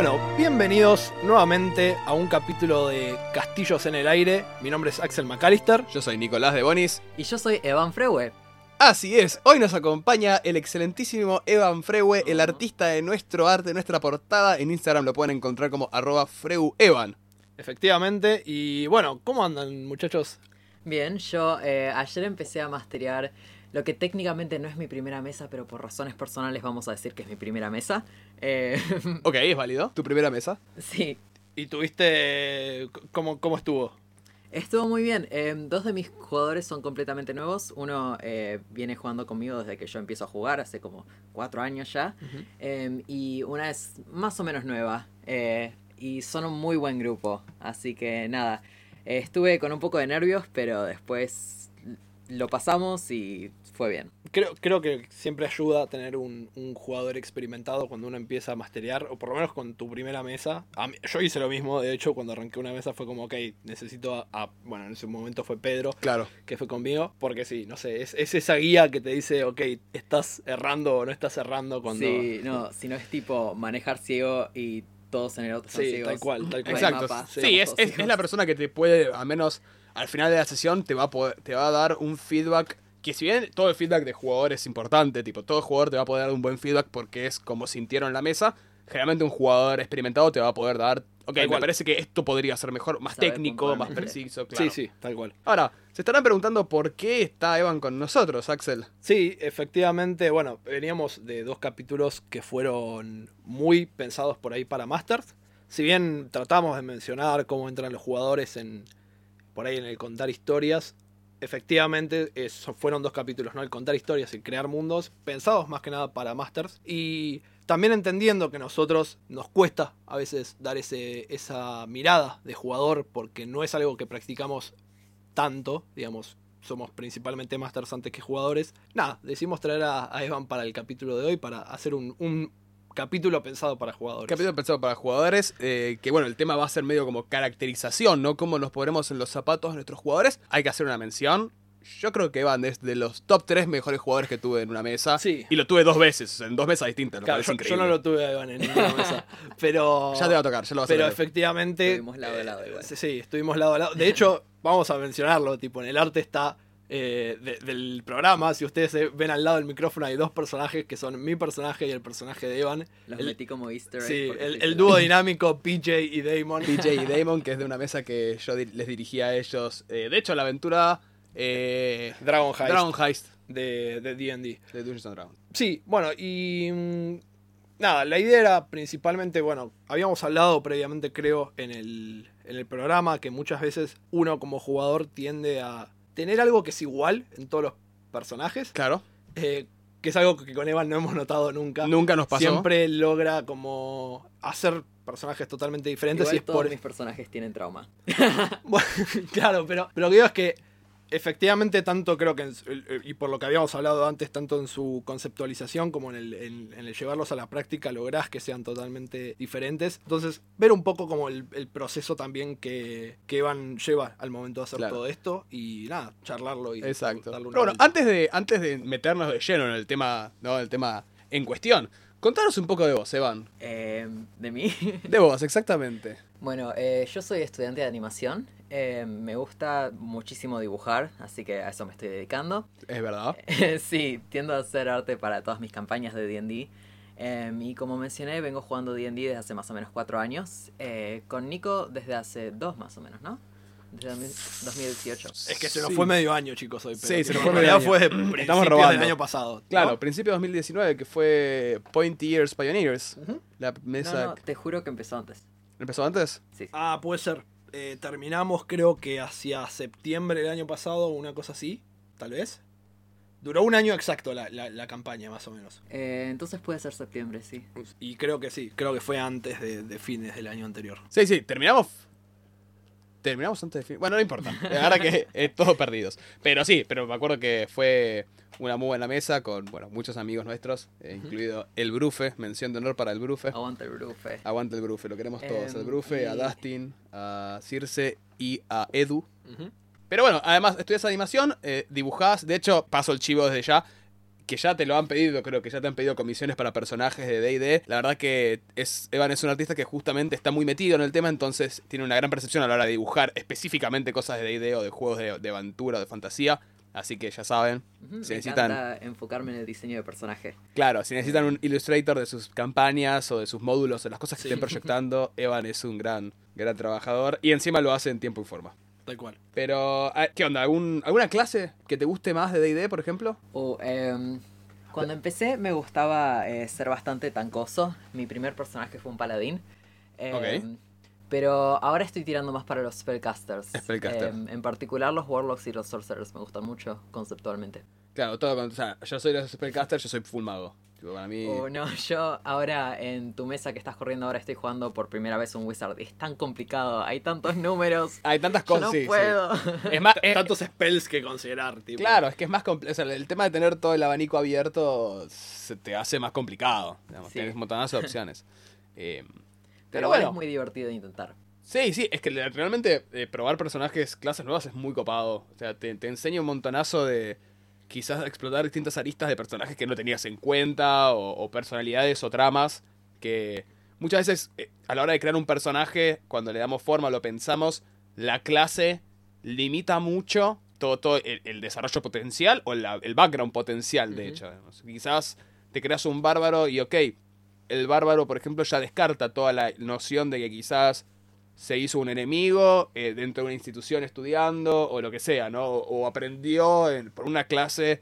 Bueno, bienvenidos nuevamente a un capítulo de Castillos en el Aire. Mi nombre es Axel McAllister. Yo soy Nicolás de Bonis. Y yo soy Evan Frewe. Así es, hoy nos acompaña el excelentísimo Evan Frewe, el artista de nuestro arte, nuestra portada. En Instagram lo pueden encontrar como arroba freuevan. Efectivamente, y bueno, ¿cómo andan muchachos? Bien, yo eh, ayer empecé a masterear lo que técnicamente no es mi primera mesa, pero por razones personales vamos a decir que es mi primera mesa. Eh, Ok, es válido. ¿Tu primera mesa? sí, ¿Y tuviste... cómo, cómo estuvo? estuvo muy bien. Eh, dos de mis jugadores son completamente nuevos. Uno eh, viene jugando conmigo desde que yo empiezo a jugar, hace como cuatro años ya. Eh, y una es más o menos nueva. eh, y son un muy buen grupo. Así que nada, eh, estuve con un poco de nervios, pero después lo pasamos y fue bien. Creo, creo que siempre ayuda tener un, un jugador experimentado cuando uno empieza a masterear, o por lo menos con tu primera mesa. A mí- yo hice lo mismo, de hecho, cuando arranqué una mesa fue como, ok, necesito a, a- Bueno, en ese momento fue Pedro, Claro. que fue conmigo, porque sí, no sé, es, es esa guía que te dice, ok, estás errando o no estás errando cuando... Sí, no, si no es tipo manejar ciego y todos en el son Sí, ciegos. tal cual, tal cual. Exacto. mapa, sí, es, es- es la persona que te puede, al menos al final de la sesión, te va a, poder- te va a dar un feedback. Que si bien todo el feedback de jugador es importante, tipo, todo jugador te va a poder dar un buen feedback porque es como sintieron la mesa. Generalmente un jugador experimentado te va a poder dar. Ok, Tal me cual. parece que esto podría ser mejor, más Sabe técnico, más preciso, claro. Sí, sí, tal cual. Ahora, se estarán preguntando por qué está Evan con nosotros, Axel. Sí, efectivamente, bueno, veníamos de dos capítulos que fueron muy pensados por ahí para Masters. Si bien tratamos de mencionar cómo entran los jugadores en por ahí en el contar historias, efectivamente eso fueron dos capítulos, ¿no? El contar historias y crear mundos, pensados más que nada para Masters. Y también entendiendo que nosotros nos cuesta a veces dar ese, esa mirada de jugador, porque no es algo que practicamos tanto, digamos, somos principalmente masters antes que jugadores. Nada, decidimos traer a, Evan para el capítulo de hoy para hacer un capítulo pensado para jugadores. Capítulo pensado para jugadores, eh, que bueno, el tema va a ser medio como caracterización, ¿no? Cómo nos ponemos en los zapatos de nuestros jugadores. Hay que hacer una mención. Yo creo que Evan es de los top 3 mejores jugadores que tuve en una mesa. Sí. Y lo tuve dos veces, en dos mesas distintas. Lo Claro, yo, yo no lo tuve a Evan en ninguna mesa. Pero. Ya te va a tocar, ya lo vas Pero a tener. efectivamente. Estuvimos lado a lado igual. Sí, sí, estuvimos lado a lado. De hecho, vamos a mencionarlo, tipo, en el arte está. Eh, de- del programa, si ustedes eh, ven al lado del micrófono hay dos personajes que son mi personaje y el personaje de Evan. Los El- metí como easter egg. Sí, el, dúo dinámico PJ y Damon. PJ y Damon, que es de una mesa que yo di- les dirigí a ellos. Eh, de hecho, la aventura eh, Dragon Heist Dragon Heist de de D&D. de Dungeons and Dragons. Sí, bueno, y mm, nada, la idea era principalmente, bueno, habíamos hablado previamente creo en el, en el programa que muchas veces uno como jugador tiende a tener algo que es igual en todos los personajes, Claro, eh, que es algo que con Evan no hemos notado nunca. nunca nos pasó. Siempre logra como hacer personajes totalmente diferentes Igual y es todos por... mis personajes tienen trauma. Bueno, claro, pero, pero lo que digo es que efectivamente tanto creo que, en y por lo que habíamos hablado antes, tanto en su conceptualización como en el, en- en el llevarlos a la práctica, lográs que sean totalmente diferentes. Entonces, ver un poco como el, el proceso también que, que Evan lleva al momento de hacer Claro. todo esto y nada, charlarlo y Exacto. darle una Pero bueno, vuelta. antes de, antes de meternos de lleno en el tema, ¿no? El tema en cuestión, contanos un poco de vos, Evan. Eh, ¿De mí? De vos, exactamente. bueno, eh, yo soy estudiante de animación. Eh, me gusta muchísimo dibujar, así que a eso me estoy dedicando. Es verdad. sí, tiendo a hacer arte para todas mis campañas de D&D. Eh, y como mencioné, vengo jugando D&D desde hace más o menos cuatro años. Eh, con Nico desde hace dos más o menos, ¿no? Desde 2018. Es que se nos Sí. fue medio año, chicos, hoy. Sí, se nos fue medio año. fue Estamos principios del robando. año pasado. ¿no? Claro, principio de 2019, que fue Point Years Pioneers. Ujú. La No, mesa. no, te juro que empezó antes. ¿Empezó antes? Sí. Ah, puede ser. Eh, terminamos creo que hacia septiembre del año pasado, una cosa así, tal vez. Duró un año exacto la, la- la campaña, más o menos. Eh, entonces puede ser septiembre, sí. Y creo que sí, creo que fue antes de, de fines del año anterior. Sí, sí, terminamos. Terminamos antes de fin. Bueno, no importa. Ahora que eh, todos perdidos. Pero sí, pero me acuerdo que fue una muy buena mesa con bueno, muchos amigos nuestros, eh, incluido el Brufe, mención de honor para el Brufe. Aguanta el brufe. Aguante el Brufe, lo queremos todos. Em, el Brufe, a Dustin, a Circe y a Edu. Ujú. Pero bueno, además estudias animación, eh, dibujás. De hecho, paso el chivo desde ya. Que ya te lo han pedido, creo que ya te han pedido comisiones para personajes de D&D. La verdad que es, Evan es un artista que justamente está muy metido en el tema, entonces tiene una gran percepción a la hora de dibujar específicamente cosas de D&D o de juegos de, de aventura o de fantasía. Así que ya saben, Ujú, si Me necesitan... enfocarme en el diseño de personaje. Claro, si necesitan un illustrator de sus campañas o de sus módulos, de las cosas que Sí. estén proyectando, Evan es un gran, gran trabajador y encima lo hace en tiempo y forma. Tal cual. Pero, ah, ¿qué onda? ¿Algún, ¿Alguna clase que te guste más de D&D, por ejemplo? O, em, cuando empecé me gustaba eh, ser bastante tancoso. Mi primer personaje fue un paladín. Ok. Pero ahora estoy tirando más para los spellcasters. Spellcaster. Em, en particular los warlocks y los sorcerers me gustan mucho conceptualmente. Claro, todo con, o sea, yo soy los spellcaster, yo soy full mago. Tipo, para mí... O no, yo ahora en tu mesa que estás corriendo ahora estoy jugando por primera vez un wizard. Es tan complicado, hay tantos números. Hay tantas cosas, no sí, sí. puedo. Es más, es- Tantos spells que considerar, tipo. claro, es que es más complejo. O sea, el tema de tener todo el abanico abierto se te hace más complicado. Digamos, Sí. Tienes un montonazo de opciones. Eh, Pero, bueno, es muy divertido de intentar. Sí, sí, es que le- realmente eh, probar personajes, clases nuevas es muy copado. O sea, te, te enseña un montonazo de quizás explotar distintas aristas de personajes que no tenías en cuenta o, o personalidades o tramas que muchas veces eh, a la hora de crear un personaje, cuando le damos forma, lo pensamos, la clase limita mucho todo, todo el, el desarrollo potencial o la- el background potencial, de hecho. Quizás te creas un bárbaro y ok, el bárbaro, por ejemplo, ya descarta toda la noción de que quizás se hizo un enemigo eh, dentro de una institución estudiando o lo que sea, ¿no? O, o aprendió en- por una clase,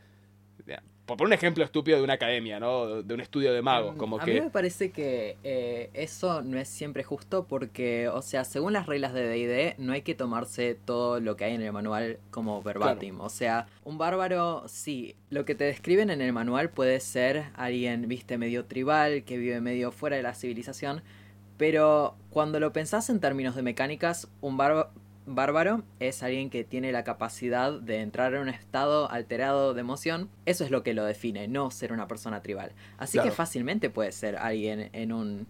por un ejemplo estúpido de una academia, ¿no? De un estudio de magos, Mm, como a que... mí me parece que eh, eso no es siempre justo porque, o sea, según las reglas de D&D, no hay que tomarse todo lo que hay en el manual como verbatim. O sea, un bárbaro, sí, lo que te describen en el manual puede ser alguien, viste, medio tribal, que vive medio fuera de la civilización, pero cuando lo pensás en términos de mecánicas, un bárbaro... Es alguien que tiene la capacidad de entrar en un estado alterado de emoción. Eso es lo que lo define, no ser una persona tribal. Así Claro. que fácilmente puede ser alguien en un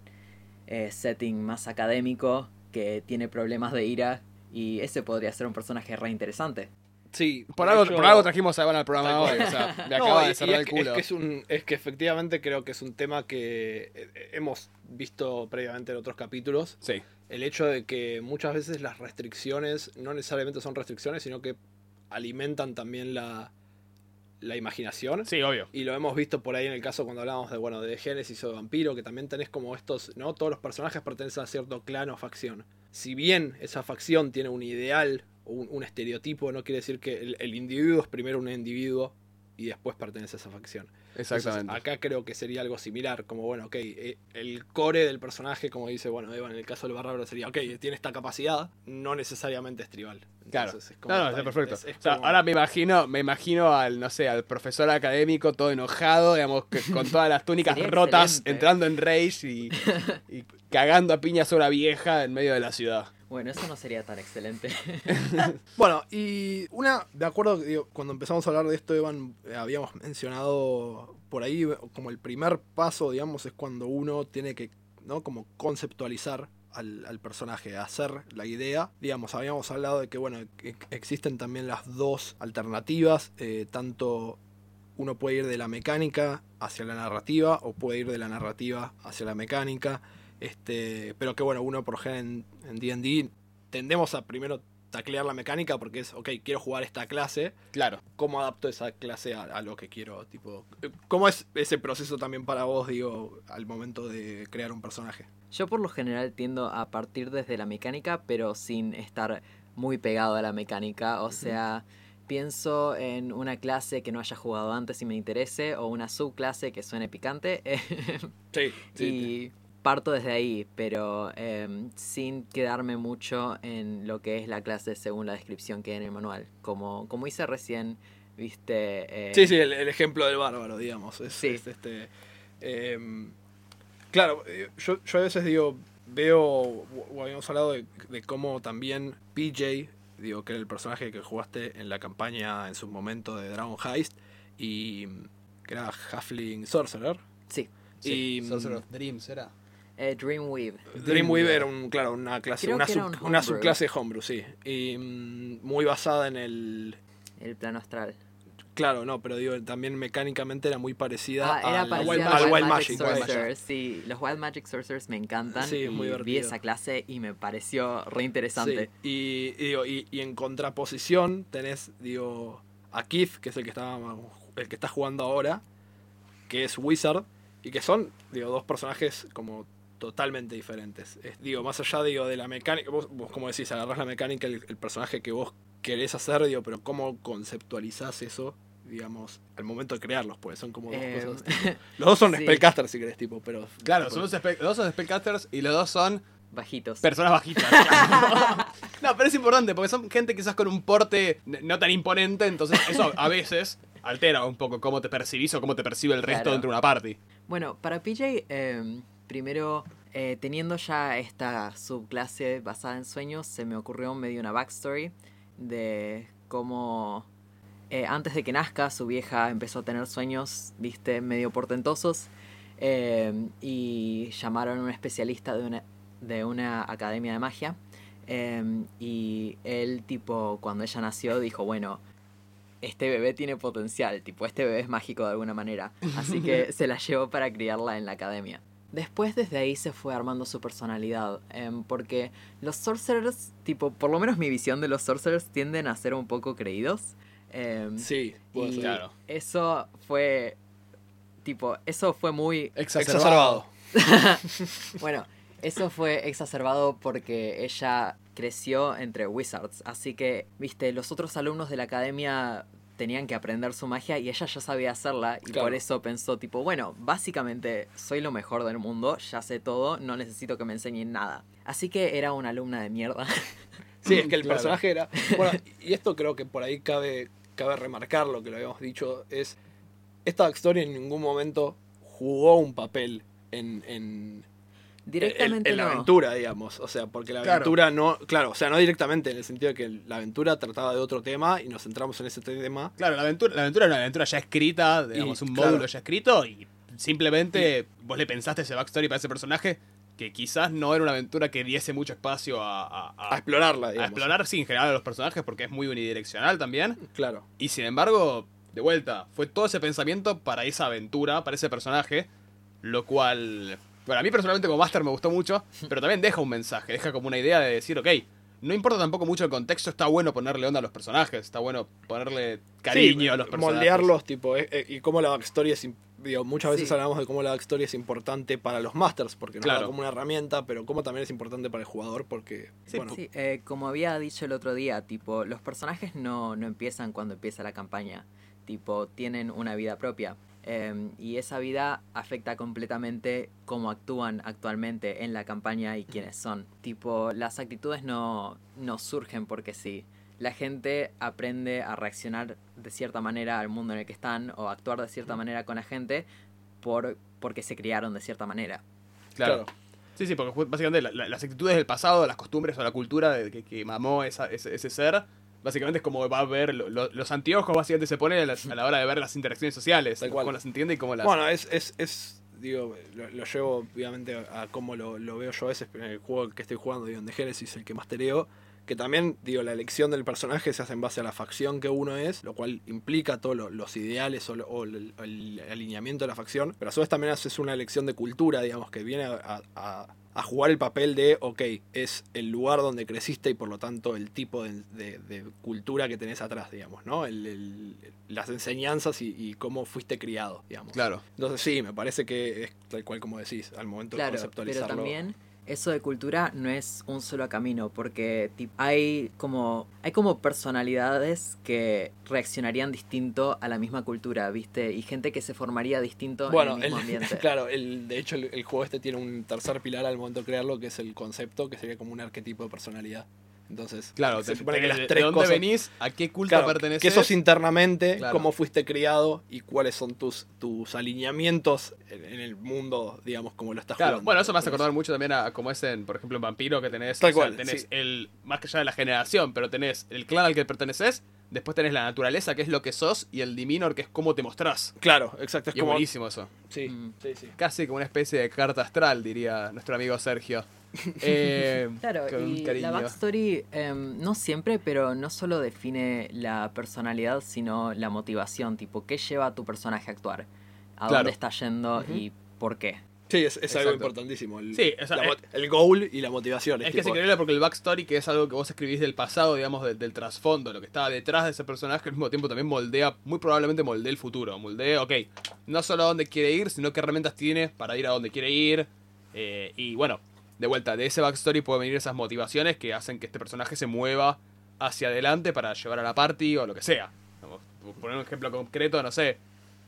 eh, setting más académico que tiene problemas de ira y ese podría ser un personaje re interesante. Sí. Por algo, hecho- por algo trajimos a Evan al programa hoy, o sea, me No, acaba de cerrar es el que- culo. Es que, es, un, es que efectivamente creo que es un tema que eh, hemos visto previamente en otros capítulos. Sí, El hecho de que muchas veces las restricciones no necesariamente son restricciones, sino que alimentan también la, la imaginación. sí, obvio. Y lo hemos visto por ahí en el caso cuando hablábamos de, bueno, de Génesis o de Vampiro, que también tenés como estos, ¿no? Todos los personajes pertenecen a cierto clan o facción. Si bien esa facción tiene un ideal un, un estereotipo, no quiere decir que el, el individuo es primero un individuo y después pertenece a esa facción. Entonces, Exactamente. acá creo que sería algo similar, como bueno, ok, eh, el core del personaje, como dice, bueno, Eva, en el caso del bárbaro sería, ok, tiene esta capacidad, no necesariamente es tribal. Claro. Entonces, es como, No, no, está perfecto. es- es O sea, como- ahora me imagino, me imagino al, no sé, al profesor académico todo enojado, digamos, que con todas las túnicas rotas, excelente. entrando en rage y, y cagando a piñas a una vieja en medio de la ciudad. Bueno, eso no sería tan excelente. Bueno, y una, de acuerdo, digo, cuando empezamos a hablar de esto, Evan, eh, habíamos mencionado por ahí como el primer paso, digamos, es cuando uno tiene que, ¿no? Como conceptualizar al, al personaje, hacer la idea. Digamos, habíamos hablado de que, bueno, existen también las dos alternativas, eh, tanto uno puede ir de la mecánica hacia la narrativa o puede ir de la narrativa hacia la mecánica. Este, pero que bueno, uno por ejemplo en D&D tendemos a primero taclear la mecánica porque es, ok, quiero jugar esta clase, Claro. ¿cómo adapto esa clase a, a lo que quiero? Tipo, ¿Cómo es ese proceso también para vos, digo, al momento de crear un personaje? Yo por lo general tiendo a partir desde la mecánica, pero sin estar muy pegado a la mecánica. O sea, pienso en una clase que no haya jugado antes y me interese, o una subclase que suene picante. Sí, y parto desde ahí, pero em, sin quedarme mucho en lo que es la clase según la descripción que hay en el manual. Como, como hice recién, viste... eh, Sí, sí, el, el ejemplo del bárbaro, digamos. Es, Sí. es este. em, claro, eh, yo, yo a veces digo, veo, o habíamos hablado de, de cómo también PJ, digo, que era el personaje que jugaste en la campaña en su momento de Dragon Heist, y mm, que era Halfling Sorcerer. Sí, Y, mm, Sorcerer of Dreams era. Eh, Dreamweave. Dreamweaver era un, claro, una clase, Creo una, sub- un una homebrew. subclase homebrew, sí. Y mm, muy basada en el, El plano astral. Claro, no, pero digo, también mecánicamente era muy parecida Ah, era al, parecida Wild a al los Wild Magic, Magic. Wild Magic. Sorcerers. Sí, los Wild Magic Sorcerers me encantan. Sí, es muy y vi esa clase y me pareció re interesante. Sí, y, y digo, y, y en contraposición tenés, digo, a Keith, que es el que está, el que está jugando ahora, que es Wizard, y que son, digo, dos personajes como totalmente diferentes. Es, digo, más allá, digo, de la mecánica, vos, vos como decís, agarrás la mecánica, el, el personaje que vos querés hacer, digo, pero cómo conceptualizás eso, digamos, al momento de crearlos, porque son como dos Eh, cosas. tipo- Los dos son sí. spellcasters, si querés, tipo, pero... Claro, son dos, spe- los dos son spellcasters y los dos son Bajitos. personas bajitas. no, pero es importante porque son gente quizás con un porte no tan imponente, entonces eso a veces altera un poco cómo te percibís o cómo te percibe el resto Claro. dentro de una party. Bueno, para PJ, eh, primero, eh, teniendo ya esta subclase basada en sueños, se me ocurrió medio una backstory de cómo eh, antes de que nazca su vieja empezó a tener sueños, viste, medio portentosos eh, y llamaron a un especialista de una, de una academia de magia y él tipo cuando ella nació dijo, bueno, este bebé tiene potencial, tipo, este bebé es mágico de alguna manera. Así que se la llevó para criarla en la academia. Después desde ahí se fue armando su personalidad, em, porque los sorcerers, tipo, por lo menos mi visión de los sorcerers tienden a ser un poco creídos. em, Sí, y ser. Claro. eso fue, tipo, eso fue muy Exacerbado. bueno, eso fue exacerbado porque ella creció entre wizards, así que, viste, los otros alumnos de la academia tenían que aprender su magia y ella ya sabía hacerla y Claro. por eso pensó tipo, bueno, básicamente soy lo mejor del mundo, ya sé todo, no necesito que me enseñen nada. Así que era una alumna de mierda. Sí, es que el Claro. personaje era. Bueno, y esto creo que por ahí cabe, cabe remarcar lo que lo habíamos dicho. Es. Esta historia en ningún momento jugó un papel en. en Directamente en, en la no. aventura, digamos. O sea, porque la Claro. aventura no. Claro, o sea, no directamente, en el sentido de que la aventura trataba de otro tema y nos centramos en ese tema. Claro, la aventura, la aventura era una aventura ya escrita, digamos, Y, un claro. módulo ya escrito y simplemente vos le pensaste ese backstory para ese personaje que quizás no era una aventura que diese mucho espacio a, a- a- A explorarla, a digamos. explorar, sí, en general a los personajes porque es muy unidireccional también. Claro. Y sin embargo, de vuelta, fue todo ese pensamiento para esa aventura, para ese personaje, lo cual, bueno, a mí personalmente como Master me gustó mucho, pero también deja un mensaje, deja como una idea de decir, ok, no importa tampoco mucho el contexto, está bueno ponerle onda a los personajes, está bueno ponerle cariño Sí, a los personajes. moldearlos, tipo, eh, eh, y cómo la backstory es. Digo, muchas veces Sí. hablamos de cómo la backstory es importante para los masters, porque nos Claro. da como una herramienta, pero cómo también es importante para el jugador, porque. Sí, bueno, Sí, eh, como había dicho el otro día, tipo, los personajes no, no empiezan cuando empieza la campaña. Tipo, tienen una vida propia. Em, y esa vida afecta completamente cómo actúan actualmente en la campaña y quiénes son. Tipo, las actitudes no, no surgen porque sí. La gente aprende a reaccionar de cierta manera al mundo en el que están o actuar de cierta manera con la gente por, porque se criaron de cierta manera. Claro. Claro. Sí, sí, porque básicamente la- la- las actitudes del pasado, las costumbres o la cultura de que, que mamó esa- ese, ese ser, básicamente es como va a ver lo- lo- los anteojos, básicamente se ponen a, las- a la hora de ver las interacciones sociales, Tal cual. cómo las entiende y cómo las... Bueno, es, es, es digo, lo, lo llevo obviamente a cómo lo, lo veo yo a veces en el juego que estoy jugando, digo, en The Genesis, el que más tereo, que también, digo, la elección del personaje se hace en base a la facción que uno es, lo cual implica todos lo- los ideales o, el, el alineamiento de la facción, pero a su vez también haces una elección de cultura, digamos, que viene a, a- a jugar el papel de, ok, es el lugar donde creciste y por lo tanto el tipo de, de- de cultura que tenés atrás, digamos, ¿no? El- el- las enseñanzas y, y cómo fuiste criado, digamos. Claro. Entonces sí, me parece que es tal cual como decís, al momento de Claro, pero conceptualizarlo. también eso de cultura no es un solo camino, porque hay como hay como personalidades que reaccionarían distinto a la misma cultura, ¿viste? Y gente que se formaría distinto bueno, en el mismo el- ambiente. claro, el, de hecho el, el juego este tiene un tercer pilar al momento de crearlo, que es el concepto, que sería como un arquetipo de personalidad. Entonces, Claro, se te- supone te- que las de, tres dónde cosas... venís, a qué culto Claro, perteneces. que sos internamente, Claro. cómo fuiste criado y cuáles son tus, tus alineamientos en, en el mundo, digamos, como lo estás Claro, jugando. bueno, eso me hace acordar mucho también a como es en, por ejemplo, en Vampiro, que tenés, Tal o sea, cual, tenés sí. el, más que allá de la generación, pero tenés el clan al que perteneces, después tenés la naturaleza, que es lo que sos, y el Diminor, que es cómo te mostrás. Claro, exacto, es Y es como... buenísimo eso. Sí, Mm. sí, sí. Casi como una especie de carta astral, diría nuestro amigo Sergio. Eh, Claro, con y cariño. la backstory em, no siempre, pero no solo define la personalidad, sino la motivación, tipo, ¿qué lleva a tu personaje a actuar? ¿A Claro. dónde está yendo y por qué? Sí, es, es algo importantísimo. El, Sí, o sea, la mo- el goal y la motivación. Es que es increíble porque el backstory, que es algo que vos escribís del pasado, digamos, del, del trasfondo, lo que estaba detrás de ese personaje, al mismo tiempo también moldea, muy probablemente moldea el futuro. Moldea, ok, no solo a dónde quiere ir, sino qué herramientas tiene para ir a donde quiere ir. eh, y bueno, de vuelta, de ese backstory pueden venir esas motivaciones que hacen que este personaje se mueva hacia adelante para llevar a la party o lo que sea. Vamos, poner un ejemplo concreto, no sé,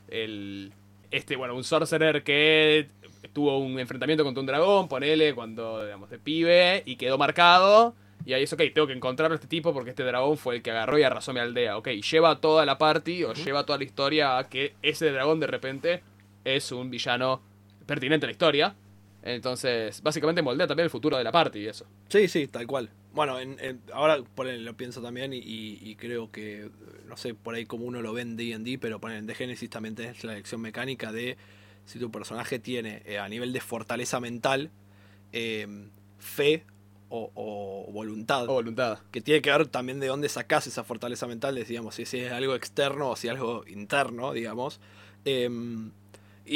el este bueno un sorcerer que tuvo un enfrentamiento contra un dragón ponele cuando digamos de pibe y quedó marcado y ahí es ok tengo que encontrar a este tipo porque este dragón fue el que agarró y arrasó mi aldea ok lleva a toda la party o lleva toda la historia a que ese dragón de repente es un villano pertinente a la historia entonces básicamente moldea también el futuro de la party y eso Sí, sí, tal cual. Bueno, en- en- ahora ponele, lo pienso también y, y- creo que, no sé, por ahí como uno lo ve en D&D, pero ponen de Genesis también tenés la lección mecánica de si tu personaje tiene eh, a nivel de fortaleza mental, eh, fe o, o voluntad. o voluntad que tiene que ver también de dónde sacás esa fortaleza mental, digamos, si, si es algo externo o si es algo interno, digamos. Em,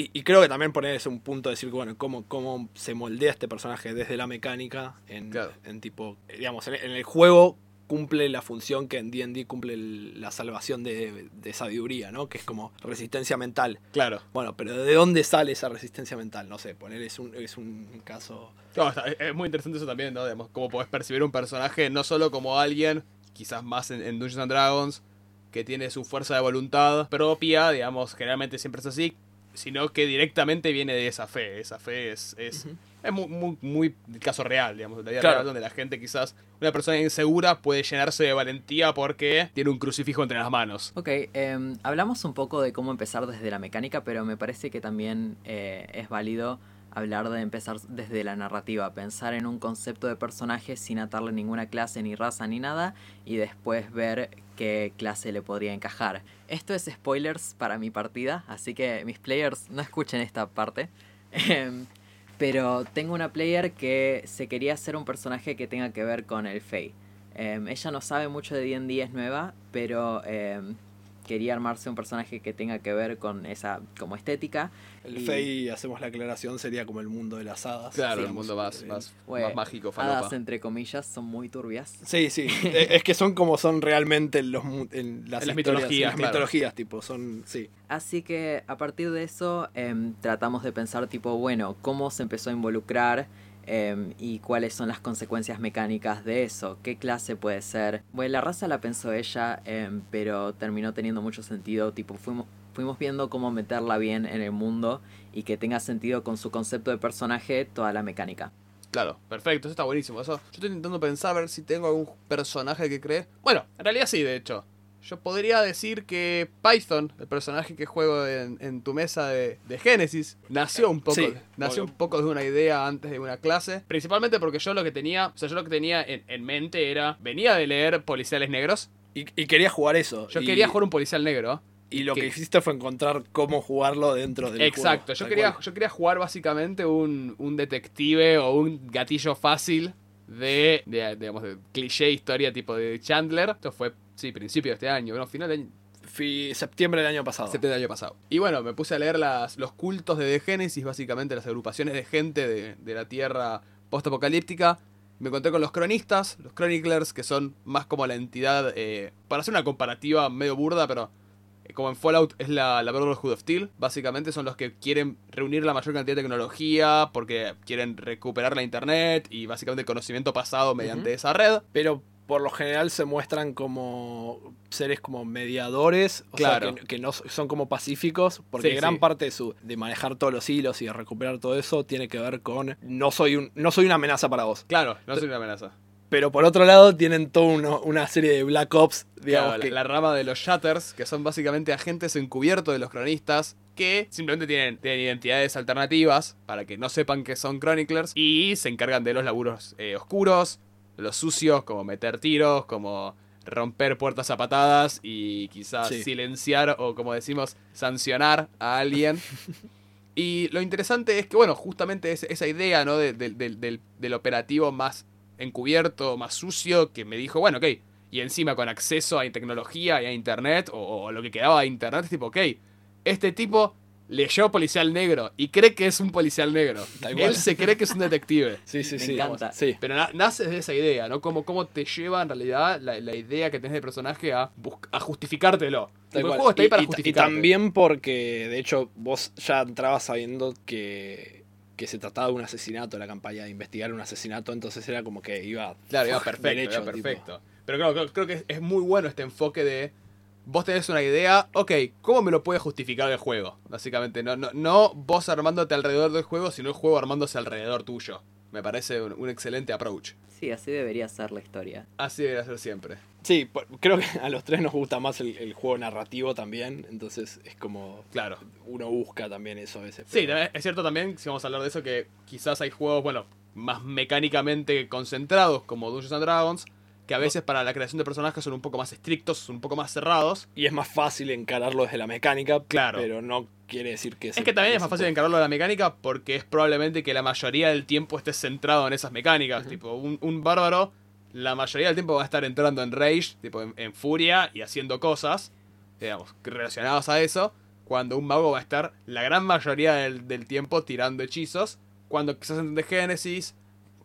y, y creo que también poner ese un punto de decir, bueno, cómo, cómo se moldea este personaje desde la mecánica en, Claro. en tipo, eh, digamos, en, en el juego cumple la función que en D&D cumple el- la salvación de, de sabiduría, ¿no? Que es como resistencia mental. claro Bueno, pero ¿de dónde sale esa resistencia mental? No sé, poner es un, es un caso... No, está- es- es muy interesante eso también, ¿no? Digamos, cómo podés percibir un personaje no solo como alguien, quizás más en, en Dungeons and Dragons, que tiene su fuerza de voluntad propia, digamos, generalmente siempre es así, sino que directamente viene de esa fe. Esa fe es, es, es muy, muy, muy el caso real, digamos, la vida Claro. real donde la gente quizás, una persona insegura puede llenarse de valentía porque tiene un crucifijo entre las manos. Ok, em, hablamos un poco de cómo empezar desde la mecánica, pero me parece que también eh, es válido hablar de empezar desde la narrativa, pensar en un concepto de personaje sin atarle ninguna clase ni raza ni nada y después ver qué clase le podría encajar. Esto es spoilers para mi partida, así que mis players no escuchen esta parte. Em, pero tengo una player que se quería hacer un personaje que tenga que ver con el Fey. Em, ella no sabe mucho de D&D, es nueva, pero em, quería armarse un personaje que tenga que ver con esa como estética. El Y- Fey, hacemos la aclaración, sería como el mundo de las hadas. Claro, el mundo más, eh, más, Bueno, más mágico, falopa. Hadas entre comillas son muy turbias. Sí, sí. Eh, es que son como son realmente en los, en las, En las mitologías, en las claro. mitologías, tipo, son, sí. Así que a partir de eso em, tratamos de pensar tipo, bueno, cómo se empezó a involucrar em, y cuáles son las consecuencias mecánicas de eso, qué clase puede ser. Bueno, la raza la pensó ella, em, pero terminó teniendo mucho sentido, tipo, fuimos, fuimos viendo cómo meterla bien en el mundo y que tenga sentido con su concepto de personaje toda la mecánica. Claro, perfecto, eso está buenísimo. Eso, yo estoy intentando pensar a ver si tengo algún personaje que cree. Bueno, en realidad sí, de hecho. Yo podría decir que Python, el personaje que juego en, en tu mesa de, de Génesis, nació un poco, Sí, nació obvio. un poco de una idea antes de una clase. Principalmente porque yo lo que tenía, o sea, yo lo que tenía en, en mente era, venía de leer policiales negros. Y, y quería jugar eso. Yo y, quería jugar un policial negro. Y lo que, que- hiciste fue encontrar cómo jugarlo dentro del Exacto, juego, yo quería, cual. yo quería jugar básicamente un, un detective o un gatillo fácil de, de, digamos, de cliché historia tipo de Chandler. Esto fue, sí, principio de este año, bueno, final de año, Fui septiembre del año pasado. septiembre del año pasado. Y bueno, me puse a leer las, los cultos de The Génesis, básicamente las agrupaciones de gente de, de la Tierra post-apocalíptica. Me encontré con los cronistas, los chroniclers, que son más como la entidad, eh, para hacer una comparativa medio burda, pero eh, como en Fallout es la, la Brotherhood of Steel, básicamente son los que quieren reunir la mayor cantidad de tecnología porque quieren recuperar la internet y básicamente el conocimiento pasado mediante esa red. Pero por lo general se muestran como seres como mediadores, o Claro. sea, que, que no son como pacíficos, porque Sí, gran sí. parte de su de manejar todos los hilos y de recuperar todo eso tiene que ver con no soy un no soy una amenaza para vos. Claro, no soy una amenaza. Pero por otro lado tienen toda una serie de Black Ops, digamos Claro, que la, la rama de los Shatters, que son básicamente agentes encubiertos de los cronistas, que simplemente tienen, tienen identidades alternativas para que no sepan que son chroniclers y se encargan de los laburos eh, oscuros, los sucios, como meter tiros, como romper puertas a patadas y quizás Sí. silenciar o como decimos, sancionar a alguien. Y lo interesante es que, bueno, justamente es- esa idea, ¿no? de- del, del operativo más encubierto, más sucio, que me dijo, bueno, ok, y encima con acceso a tecnología y a internet, o, o lo que quedaba de internet, es tipo, ok, este tipo leyó policial negro y cree que es un policial negro. Él se cree que es un detective. Sí, sí, Me sí. encanta. Sí. Pero na- nace de esa idea, ¿no? Como cómo te lleva en realidad la, la idea que tenés de personaje a, a justificártelo. El juego está ahí Y- para y, y también porque, de hecho, vos ya entrabas sabiendo que, que se trataba de un asesinato, la campaña de investigar un asesinato, entonces era como que iba. Claro, iba perfecto, derecho, iba tipo. perfecto. Pero claro, creo, creo que es muy bueno este enfoque de. Vos tenés una idea, ok, ¿cómo me lo puede justificar el juego? Básicamente, no, no, no vos armándote alrededor del juego, sino el juego armándose alrededor tuyo. Me parece un, un excelente approach. Sí, así debería ser la historia. Así debería ser siempre. Sí, creo que a los tres nos gusta más el, el juego narrativo también, entonces es como. Claro. Uno busca también eso a veces. Sí, pero- es cierto también, si vamos a hablar de eso, que quizás hay juegos, bueno, más mecánicamente concentrados, como Dungeons and Dragons, que a veces para la creación de personajes son un poco más estrictos, son un poco más cerrados. Y es más fácil encararlo desde la mecánica, Claro. pero no quiere decir que Es que también es más fácil en encargarlo de la mecánica porque es probablemente que la mayoría del tiempo esté centrado en esas mecánicas. Tipo, un, un bárbaro, la mayoría del tiempo va a estar entrando en rage, tipo en, en furia y haciendo cosas, digamos, relacionadas a eso. Cuando un mago va a estar la gran mayoría del, del tiempo tirando hechizos. Cuando quizás en The Genesis,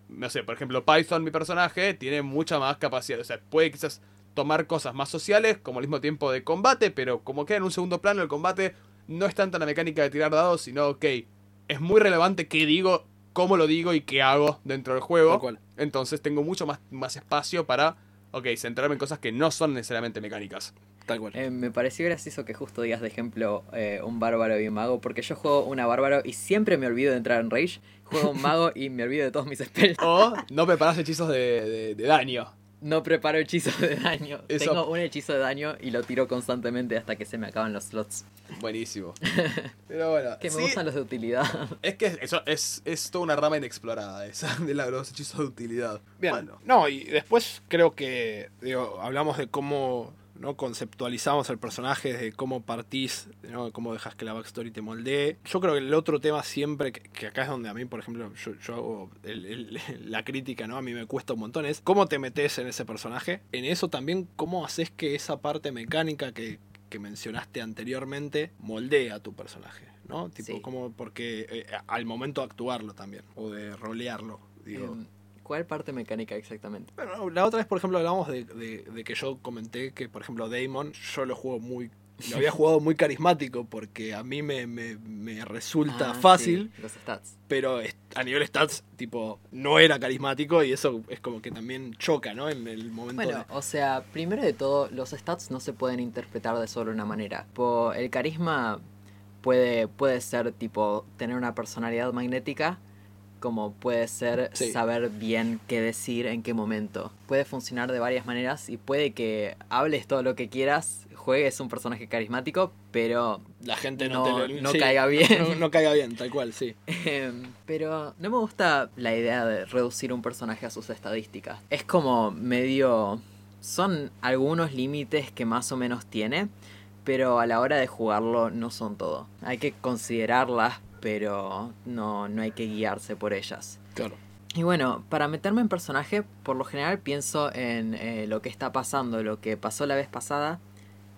no sé, por ejemplo, Python, mi personaje, tiene mucha más capacidad. O sea, puede quizás tomar cosas más sociales, como al mismo tiempo de combate, pero como queda en un segundo plano el combate, no es tanto la mecánica de tirar dados, sino, ok, es muy relevante qué digo, cómo lo digo y qué hago dentro del juego. cual. Entonces tengo mucho más, más espacio para, ok, centrarme en cosas que no son necesariamente mecánicas. Tal cual. Eh, me pareció gracioso que justo digas de ejemplo eh, un bárbaro y un mago, porque yo juego una bárbaro y siempre me olvido de entrar en rage. Juego un mago y me olvido de todos mis spells. O no preparas hechizos de, de- de daño. No preparo hechizos de daño. Eso- Tengo un hechizo de daño y lo tiro constantemente hasta que se me acaban los slots. Buenísimo. Pero bueno, Que me sí, gustan los de utilidad. es que eso es, es toda una rama inexplorada esa, de la- los hechizos de utilidad. Bien. Bueno, No, y después creo que digo, hablamos de cómo no conceptualizamos el personaje, de cómo partís, ¿no? cómo dejas que la backstory te moldee. Yo creo que el otro tema siempre, que, que acá es donde a mí, por ejemplo, yo, yo hago el- el- la crítica, ¿no? A mí me cuesta un montón, es cómo te metes en ese personaje. En eso también, cómo haces que esa parte mecánica que, que mencionaste anteriormente moldee a tu personaje, ¿no? Tipo, Sí. como porque eh, al momento de actuarlo también, o de rolearlo, digo. ¿Cuál parte mecánica exactamente? Bueno, la otra vez, por ejemplo, hablamos de, de- de que yo comenté que, por ejemplo, Damon, yo lo juego muy. Lo había jugado muy carismático porque a mí me, me- me resulta Ah, fácil, sí, los stats. pero a nivel stats, tipo, no era carismático y eso es como que también choca, ¿no? En el momento Bueno, o sea, primero de todo, los stats no se pueden interpretar de solo una manera. El carisma puede, puede ser tipo tener una personalidad magnética, como puede ser Sí. saber bien qué decir en qué momento. Puede funcionar de varias maneras y puede que hables todo lo que quieras, juegues un personaje carismático, pero la gente no, no- te no caiga bien. No, no caiga bien, tal cual, sí. Em, Pero no me gusta la idea de reducir un personaje a sus estadísticas. Es como medio... Son algunos límites que más o menos tiene, pero a la hora de jugarlo no son todo. Hay que considerarlas, pero no, no hay que guiarse por ellas. Claro. Y bueno, para meterme en personaje, por lo general pienso en eh, lo que está pasando, lo que pasó la vez pasada.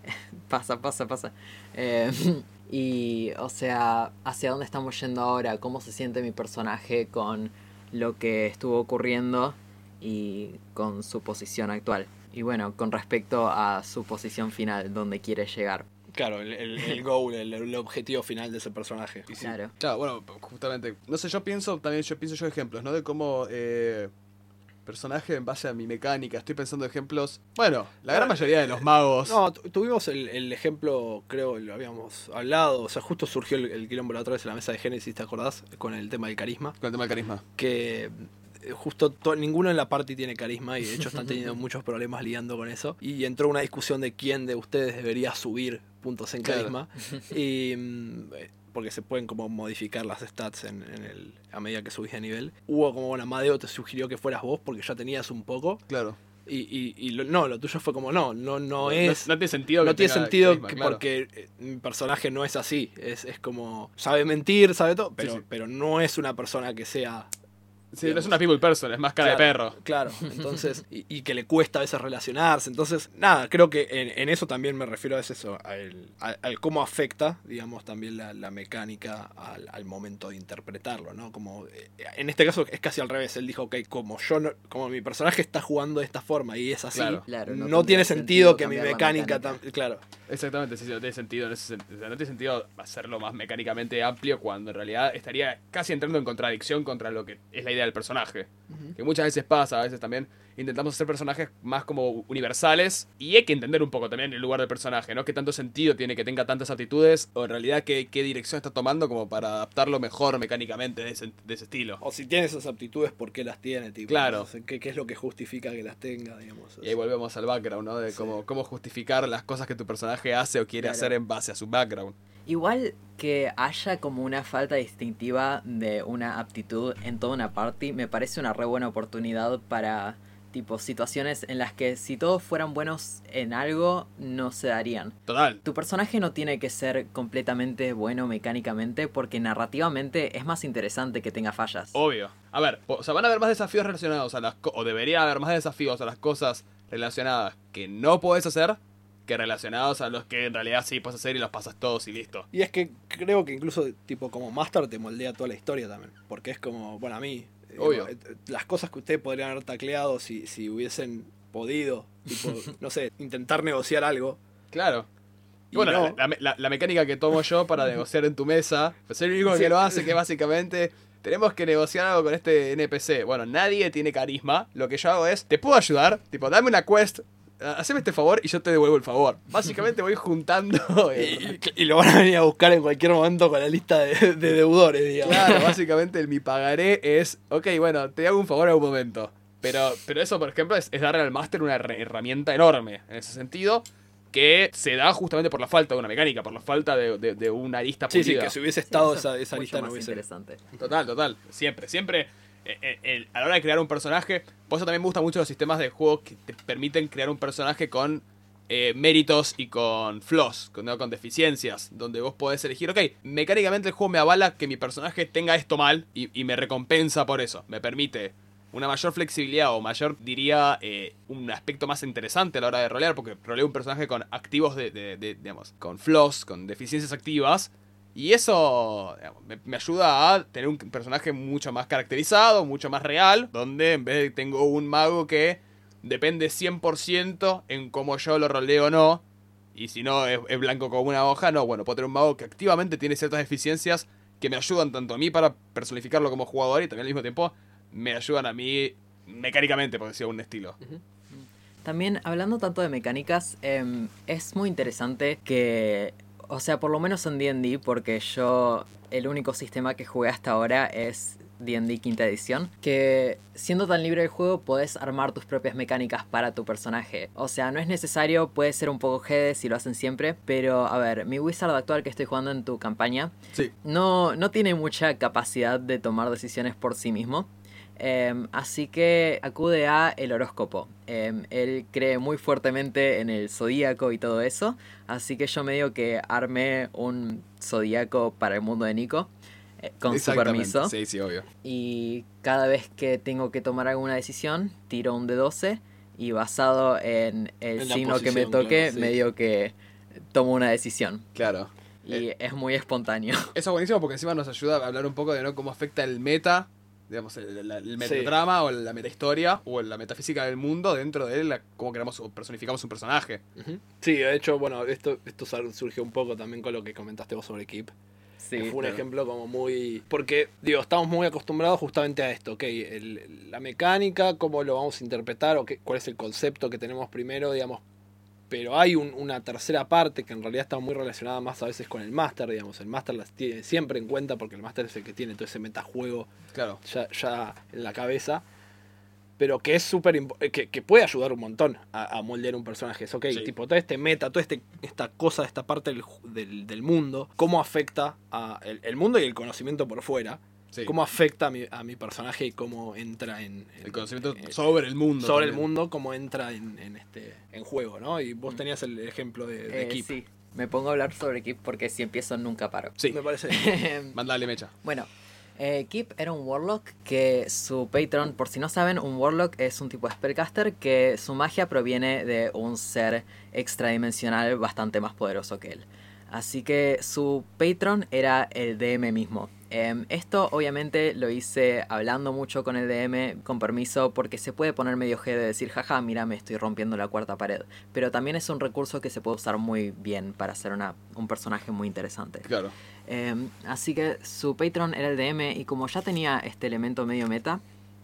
pasa, pasa, pasa. Eh, y, o sea, hacia dónde estamos yendo ahora, cómo se siente mi personaje con lo que estuvo ocurriendo y con su posición actual. Y bueno, con respecto a su posición final, donde quiere llegar. Claro, el, el, el goal, el, el objetivo final de ese personaje. Y sí. Claro. Claro, bueno, justamente. No sé, yo pienso también, yo pienso yo ejemplos, ¿no? De cómo eh, personaje en base a mi mecánica. Estoy pensando ejemplos. Bueno, la gran mayoría de los magos. No, tu- tuvimos el, el ejemplo, creo, lo habíamos hablado, o sea, justo surgió el, el quilombo la otra vez en la mesa de Génesis, ¿te acordás? Con el tema del carisma. Con el tema del carisma. que eh, justo to- ninguno en la party tiene carisma y de hecho están teniendo muchos problemas lidiando con eso. Y entró una discusión de quién de ustedes debería subir puntos en Claro. carisma. Y, mm, eh, porque se pueden como modificar las stats en, en el, a medida que subís de nivel. Hubo como, bueno, Amadeo te sugirió que fueras vos porque ya tenías un poco. Claro. Y, y, y lo- no, lo tuyo fue como, no, no, no es... No, tiene sentido. no que tiene sentido carisma, que- claro. porque eh, mi personaje no es así. Es, es como. Sabe mentir, sabe todo, pero, sí. pero no es una persona que sea. Sí, no es una people person, es más cara Claro, de perro. Claro, entonces. y, y que le cuesta a veces relacionarse. Entonces, nada, creo que en, en eso también me refiero a eso, al, al- al cómo afecta, digamos, también la, la mecánica al, al momento de interpretarlo, ¿no? Como. eh, en este caso es casi al revés. Él dijo, ok, como yo no- como mi personaje está jugando de esta forma y es así. Claro. Claro, no, no tiene sentido sentido que mi mecánica, mecánica. tam- claro Exactamente, sí, sí, no tiene sentido. en ese sen- o sea, no tiene sentido hacerlo más mecánicamente amplio cuando en realidad estaría casi entrando en contradicción contra lo que es la idea del personaje. Que muchas veces pasa, a veces también intentamos hacer personajes más como universales y hay que entender un poco también el lugar del personaje, ¿no? Qué tanto sentido tiene que tenga tantas actitudes o en realidad qué, qué dirección está tomando como para adaptarlo mejor mecánicamente de ese, de ese estilo. O si tiene esas aptitudes, ¿por qué las tiene? Tipo, Claro. ¿qué, qué es lo que justifica que las tenga? Digamos, Y ahí volvemos al background, ¿no? De Sí. cómo, cómo justificar las cosas que tu personaje hace o quiere Claro. hacer en base a su background. Igual que haya como una falta distintiva de una aptitud en toda una party, me parece una re buena oportunidad para tipo situaciones en las que si todos fueran buenos en algo, no se darían. Total. Tu personaje no tiene que ser completamente bueno mecánicamente porque narrativamente es más interesante que tenga fallas. Obvio. A ver, o sea, van a haber más desafíos relacionados a las o debería haber más desafíos a las cosas relacionadas que no puedes hacer que relacionados a los que en realidad sí puedes hacer y los pasas todos y listo. Y es que creo que incluso, tipo, como Master te moldea toda la historia también. Porque es como, bueno, a mí. eh, Obvio. eh, las cosas que ustedes podrían haber tacleado si, si hubiesen podido, tipo, no sé, intentar negociar algo. Claro. Y bueno, no. la, la- la mecánica que tomo yo para negociar en tu mesa, pues el único Sí. que lo hace, que básicamente tenemos que negociar algo con este NPC. Bueno, nadie tiene carisma. Lo que yo hago es, te puedo ayudar, tipo, dame una quest, haceme este favor y yo te devuelvo el favor. Básicamente voy juntando. eh, Y, y lo van a venir a buscar en cualquier momento con la lista de, de deudores, digamos. Claro, básicamente el mi pagaré es, ok, bueno, te hago un favor en un momento. Pero, pero eso, por ejemplo, es, es darle al máster una her- herramienta enorme en ese sentido, que se da justamente por la falta de una mecánica, por la falta de, de- de una arista Sí, sí, pulida. que si hubiese estado Eso esa, es esa lista no hubiese. interesante. Total, total. Siempre, siempre. Eh, eh, a la hora de crear un personaje, por eso también me gustan mucho los sistemas de juego que te permiten crear un personaje con eh, méritos y con flaws, con deficiencias, donde vos podés elegir, ok, mecánicamente el juego me avala que mi personaje tenga esto mal y, y me recompensa por eso. Me permite una mayor flexibilidad o mayor, diría, eh, un aspecto más interesante a la hora de rolear, porque roleo un personaje con activos de, de- de- digamos, con flaws, con deficiencias activas. Y eso me, ayuda a tener un personaje mucho más caracterizado, mucho más real, donde en vez de tengo un mago que depende 100% en cómo yo lo roleo o no, y si no es, blanco como una hoja, no, bueno, puedo tener un mago que activamente tiene ciertas deficiencias que me ayudan tanto a mí para personificarlo como jugador y también al mismo tiempo me ayudan a mí mecánicamente, por decirlo un estilo. También, hablando tanto de mecánicas, em, es muy interesante que, o sea, por lo menos en D&D, porque yo, el único sistema que jugué hasta ahora es D&D quinta edición, que siendo tan libre el juego podés armar tus propias mecánicas para tu personaje. O sea, no es necesario, puede ser un poco GD si lo hacen siempre, pero a ver, mi wizard actual que estoy jugando en tu campaña, Sí. no, no tiene mucha capacidad de tomar decisiones por sí mismo. Em, así que acude a el horóscopo. Em, él cree muy fuertemente en el zodíaco y todo eso. Así que yo me digo que arme un zodíaco para el mundo de Nico. eh, con su permiso. Sí, sí, obvio. Y cada vez que tengo que tomar alguna decisión, tiro un de 12. Y basado en el En signo que me toque, claro, sí. me digo que tomo una decisión. Claro. Y es muy espontáneo. Eso es buenísimo porque encima nos ayuda a hablar un poco de ¿no? cómo afecta el meta, digamos, el, el, el metatrama o la metahistoria o la metafísica del mundo dentro de la, cómo creamos o personificamos un personaje. Sí, de hecho, bueno, esto, esto surgió un poco también con lo que comentaste vos sobre Keep. Sí, que fue un claro. ejemplo como muy... Porque, digo, estamos muy acostumbrados justamente a esto, ok, el- la mecánica, cómo lo vamos a interpretar, o qué, cuál es el concepto que tenemos primero, digamos, pero hay un- una tercera parte que en realidad está muy relacionada más a veces con el máster, digamos, el máster las tiene siempre en cuenta porque el máster es el que tiene todo ese metajuego Claro. ya, ya en la cabeza, pero que es súper que, que puede ayudar un montón a, a moldear un personaje. Es ok, Sí. tipo, todo este meta, toda este, esta cosa, esta parte del, del, del mundo, cómo afecta a el, el mundo y el conocimiento por fuera. Sí. cómo afecta a mi, a mi personaje y cómo entra en... en- El conocimiento en- sobre el mundo. sobre el mundo, cómo entra en, en este en juego, ¿no? Y vos tenías el ejemplo de, de Eh, Keep. sí, me pongo a hablar sobre Keep porque si empiezo nunca paro. Sí, Me parece. mandale mecha. Bueno, eh, Keep era un Warlock que su patron, por si no saben, un Warlock es un tipo de spellcaster que su magia proviene de un ser extradimensional bastante más poderoso que él. Así que su patron era el DM mismo. Em, esto obviamente lo hice hablando mucho con el DM, con permiso, porque se puede poner medio G de decir, jaja, mira, me estoy rompiendo la cuarta pared. Pero también es un recurso que se puede usar muy bien para hacer una, un personaje muy interesante. Claro. Em, así que su Patreon era el DM y como ya tenía este elemento medio meta,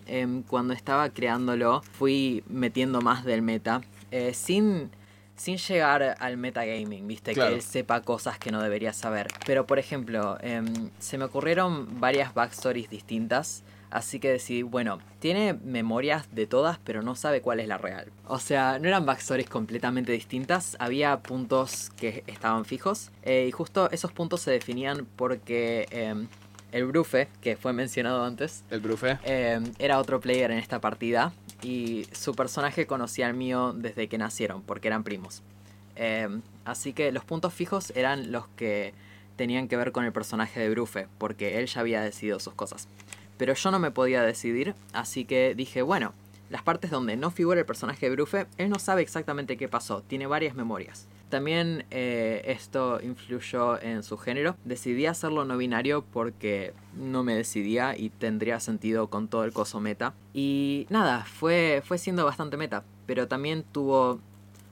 em, cuando estaba creándolo fui metiendo más del meta eh, sin, sin llegar al metagaming, viste, Claro. que él sepa cosas que no debería saber. Pero por ejemplo, em, se me ocurrieron varias backstories distintas. Así que decidí, bueno, tiene memorias de todas, pero no sabe cuál es la real. O sea, no eran backstories completamente distintas, había puntos que estaban fijos. eh, y justo esos puntos se definían porque em, el Brufe, que fue mencionado antes, El brufe. eh, era otro player en esta partida y su personaje conocía al mío desde que nacieron, porque eran primos. Eh, así que los puntos fijos eran los que tenían que ver con el personaje de Brufe, porque él ya había decidido sus cosas. Pero yo no me podía decidir, así que dije, bueno, las partes donde no figura el personaje de Brufe, él no sabe exactamente qué pasó, tiene varias memorias. También eh, esto influyó en su género. Decidí hacerlo no binario porque no me decidía y tendría sentido con todo el coso meta. Y nada, fue, fue siendo bastante meta. Pero también tuvo,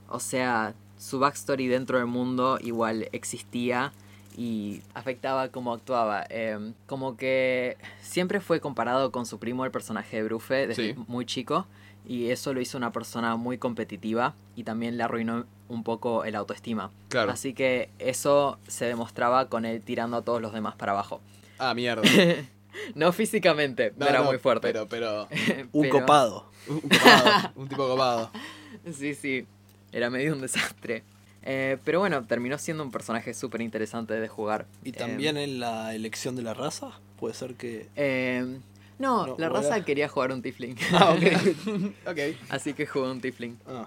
o sea, su backstory dentro del mundo igual existía y afectaba cómo actuaba. Eh, como que siempre fue comparado con su primo, el personaje de Brufe, desde Sí. muy chico. Y eso lo hizo una persona muy competitiva y también le arruinó un poco el autoestima. Claro. Así que eso se demostraba con él tirando a todos los demás para abajo. Ah, mierda. No físicamente, No, era no, muy fuerte. Pero, pero. Un Pero- copado. Un copado. un tipo copado. Sí, sí, era medio un desastre. Eh, pero bueno, terminó siendo un personaje súper interesante de jugar. Y Eh, también en la elección de la raza, puede ser que. eh, no, No, la raza era- quería jugar un Tifling. Ah, ok. Ok. Así que jugó un Tifling. Ah,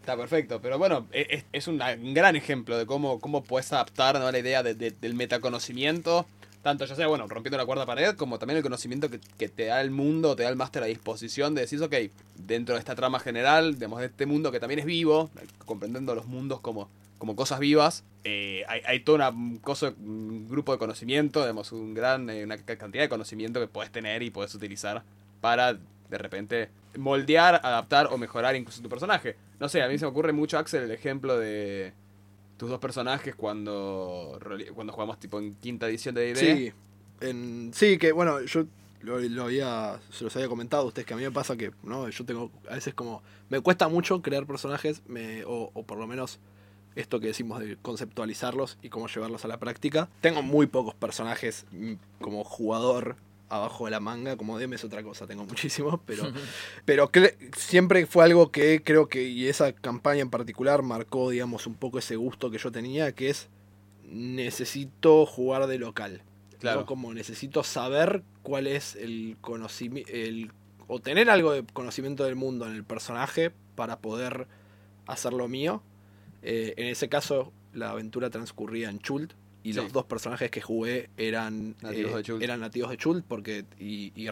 Está perfecto, pero bueno, e- es, un gran ejemplo de cómo, cómo puedes adaptar ¿no? la idea de- de- del metaconocimiento, tanto ya sea, bueno, rompiendo la cuarta pared, como también el conocimiento que, te da el mundo, te da el máster a disposición, de decir, ok, dentro de esta trama general, de este mundo que también es vivo, comprendiendo los mundos como, como cosas vivas, eh, hay, hay toda una un cosa, un grupo de conocimiento, digamos, un gran, eh, una ca- cantidad de conocimiento que puedes tener y puedes utilizar para, de repente, moldear, adaptar o mejorar incluso tu personaje. No sé, a mí se me ocurre mucho, Axel, el ejemplo de tus dos personajes cuando, cuando jugamos tipo en quinta edición de D&D. sí. En, sí, que bueno, yo lo, lo había, se los había comentado a ustedes que a mí me pasa que, ¿no? Yo tengo, a veces como, me cuesta mucho crear personajes, me, o, o por lo menos esto que decimos de conceptualizarlos y cómo llevarlos a la práctica. Tengo muy pocos personajes mm, como jugador abajo de la manga, como DM es otra cosa, tengo muchísimos, pero, pero siempre fue algo que creo que, y esa campaña en particular marcó, digamos, un poco ese gusto que yo tenía, que es necesito jugar de local. Claro. ¿no? Como necesito saber cuál es el conocimiento, el, o tener algo de conocimiento del mundo en el personaje para poder hacer lo mío. Eh, en ese caso, la aventura transcurría en Chult y Sí. los dos personajes que jugué eran Nativos eh, de Chult. eran nativos de Chult porque, y, y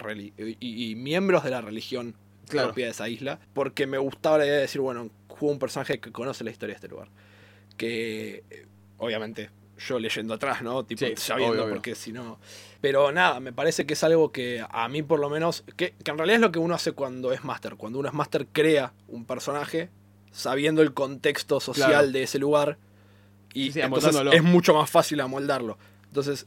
y- y miembros de la religión Claro. propia de esa isla. Porque me gustaba la idea de decir, bueno, juego un personaje que conoce la historia de este lugar. Que, eh, obviamente, yo leyendo atrás, ¿no? Tipo, Sí, sabiendo, obvio, obvio. porque si no. Pero nada, me parece que es algo que a mí, por lo menos, que, que en realidad es lo que uno hace cuando es máster. Cuando uno es máster, crea un personaje sabiendo el contexto social Claro. de ese lugar. Y Sí, entonces es mucho más fácil amoldarlo. Entonces,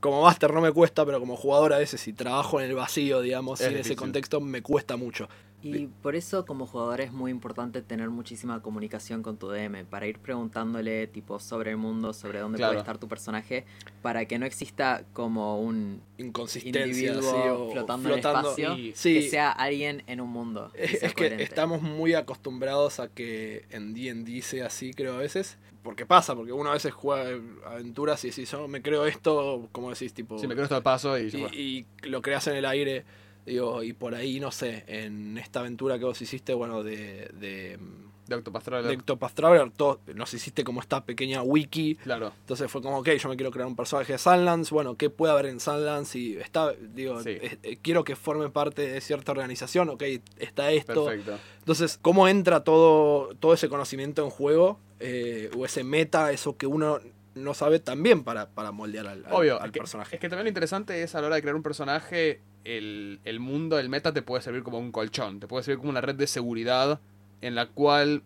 como máster no me cuesta, pero como jugador a veces, si trabajo en el vacío, digamos, Es sin ese difícil. contexto, me cuesta mucho. Y por eso como jugador es muy importante tener muchísima comunicación con tu DM, para ir preguntándole tipo sobre el mundo, sobre dónde Claro. puede estar tu personaje, para que no exista como un Inconsistencia, individuo o flotando, en el espacio, y- Sí. que sea alguien en un mundo. y Es, que estamos muy acostumbrados a que en D&D sea así, creo a veces. Porque pasa, porque uno a veces juega aventuras y decís, yo me creo esto, como decís, tipo. Si me creo esto al paso y, y lo creas en el aire. Digo, y por ahí, no sé, en esta aventura que vos hiciste, bueno, de, de, de Octopath Traveler. de Octopath Traveler, todo- nos hiciste como esta pequeña wiki. Claro. Entonces fue como, ok, yo me quiero crear un personaje de Sunlands, bueno, ¿qué puede haber en Sunlands? Y está, digo, Sí. eh, eh, quiero que forme parte de cierta organización, ok, está esto. Perfecto. Entonces, ¿cómo entra todo, todo ese conocimiento en juego? eh, o ese meta, eso que uno no sabe también para, para moldear al, al- Obvio, al es que, personaje. es que también lo interesante es a la hora de crear un personaje, el, el mundo, el meta te puede servir como un colchón, te puede servir como una red de seguridad en la cual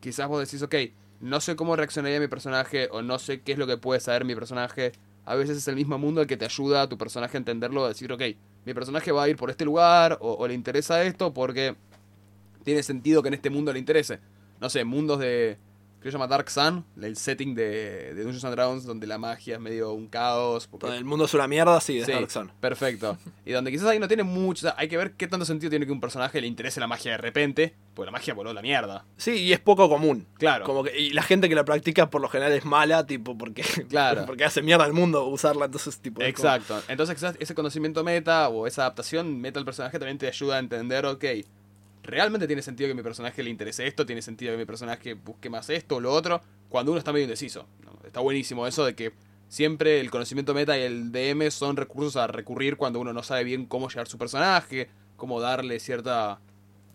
quizás vos decís, ok, no sé cómo reaccionaría mi personaje o no sé qué es lo que puede saber mi personaje. A veces es el mismo mundo el que te ayuda a tu personaje a entenderlo, a decir, ok, mi personaje va a ir por este lugar o, o le interesa esto porque tiene sentido que en este mundo le interese. No sé, mundos de... ¿Qué se llama Dark Sun? El setting de, de Dungeons and Dragons donde la magia es medio un caos. porque- Donde el mundo es una mierda, sí, de Sí, Dark Sun. perfecto. Y donde quizás ahí no tiene mucho... o sea, hay que ver qué tanto sentido tiene que un personaje le interese la magia de repente, porque la magia voló la mierda. Sí, y es poco común. Claro. Como que, y la gente que la practica por lo general es mala, tipo, porque, Claro. porque hace mierda al mundo usarla, entonces, tipo. es como- Exacto. Entonces quizás ese conocimiento meta o esa adaptación meta al personaje también te ayuda a entender, ok, realmente tiene sentido que mi personaje le interese esto, tiene sentido que mi personaje busque más esto o lo otro, cuando uno está medio indeciso. ¿no? Está buenísimo eso de que siempre el conocimiento meta y el DM son recursos a recurrir cuando uno no sabe bien cómo llevar su personaje, cómo darle cierta,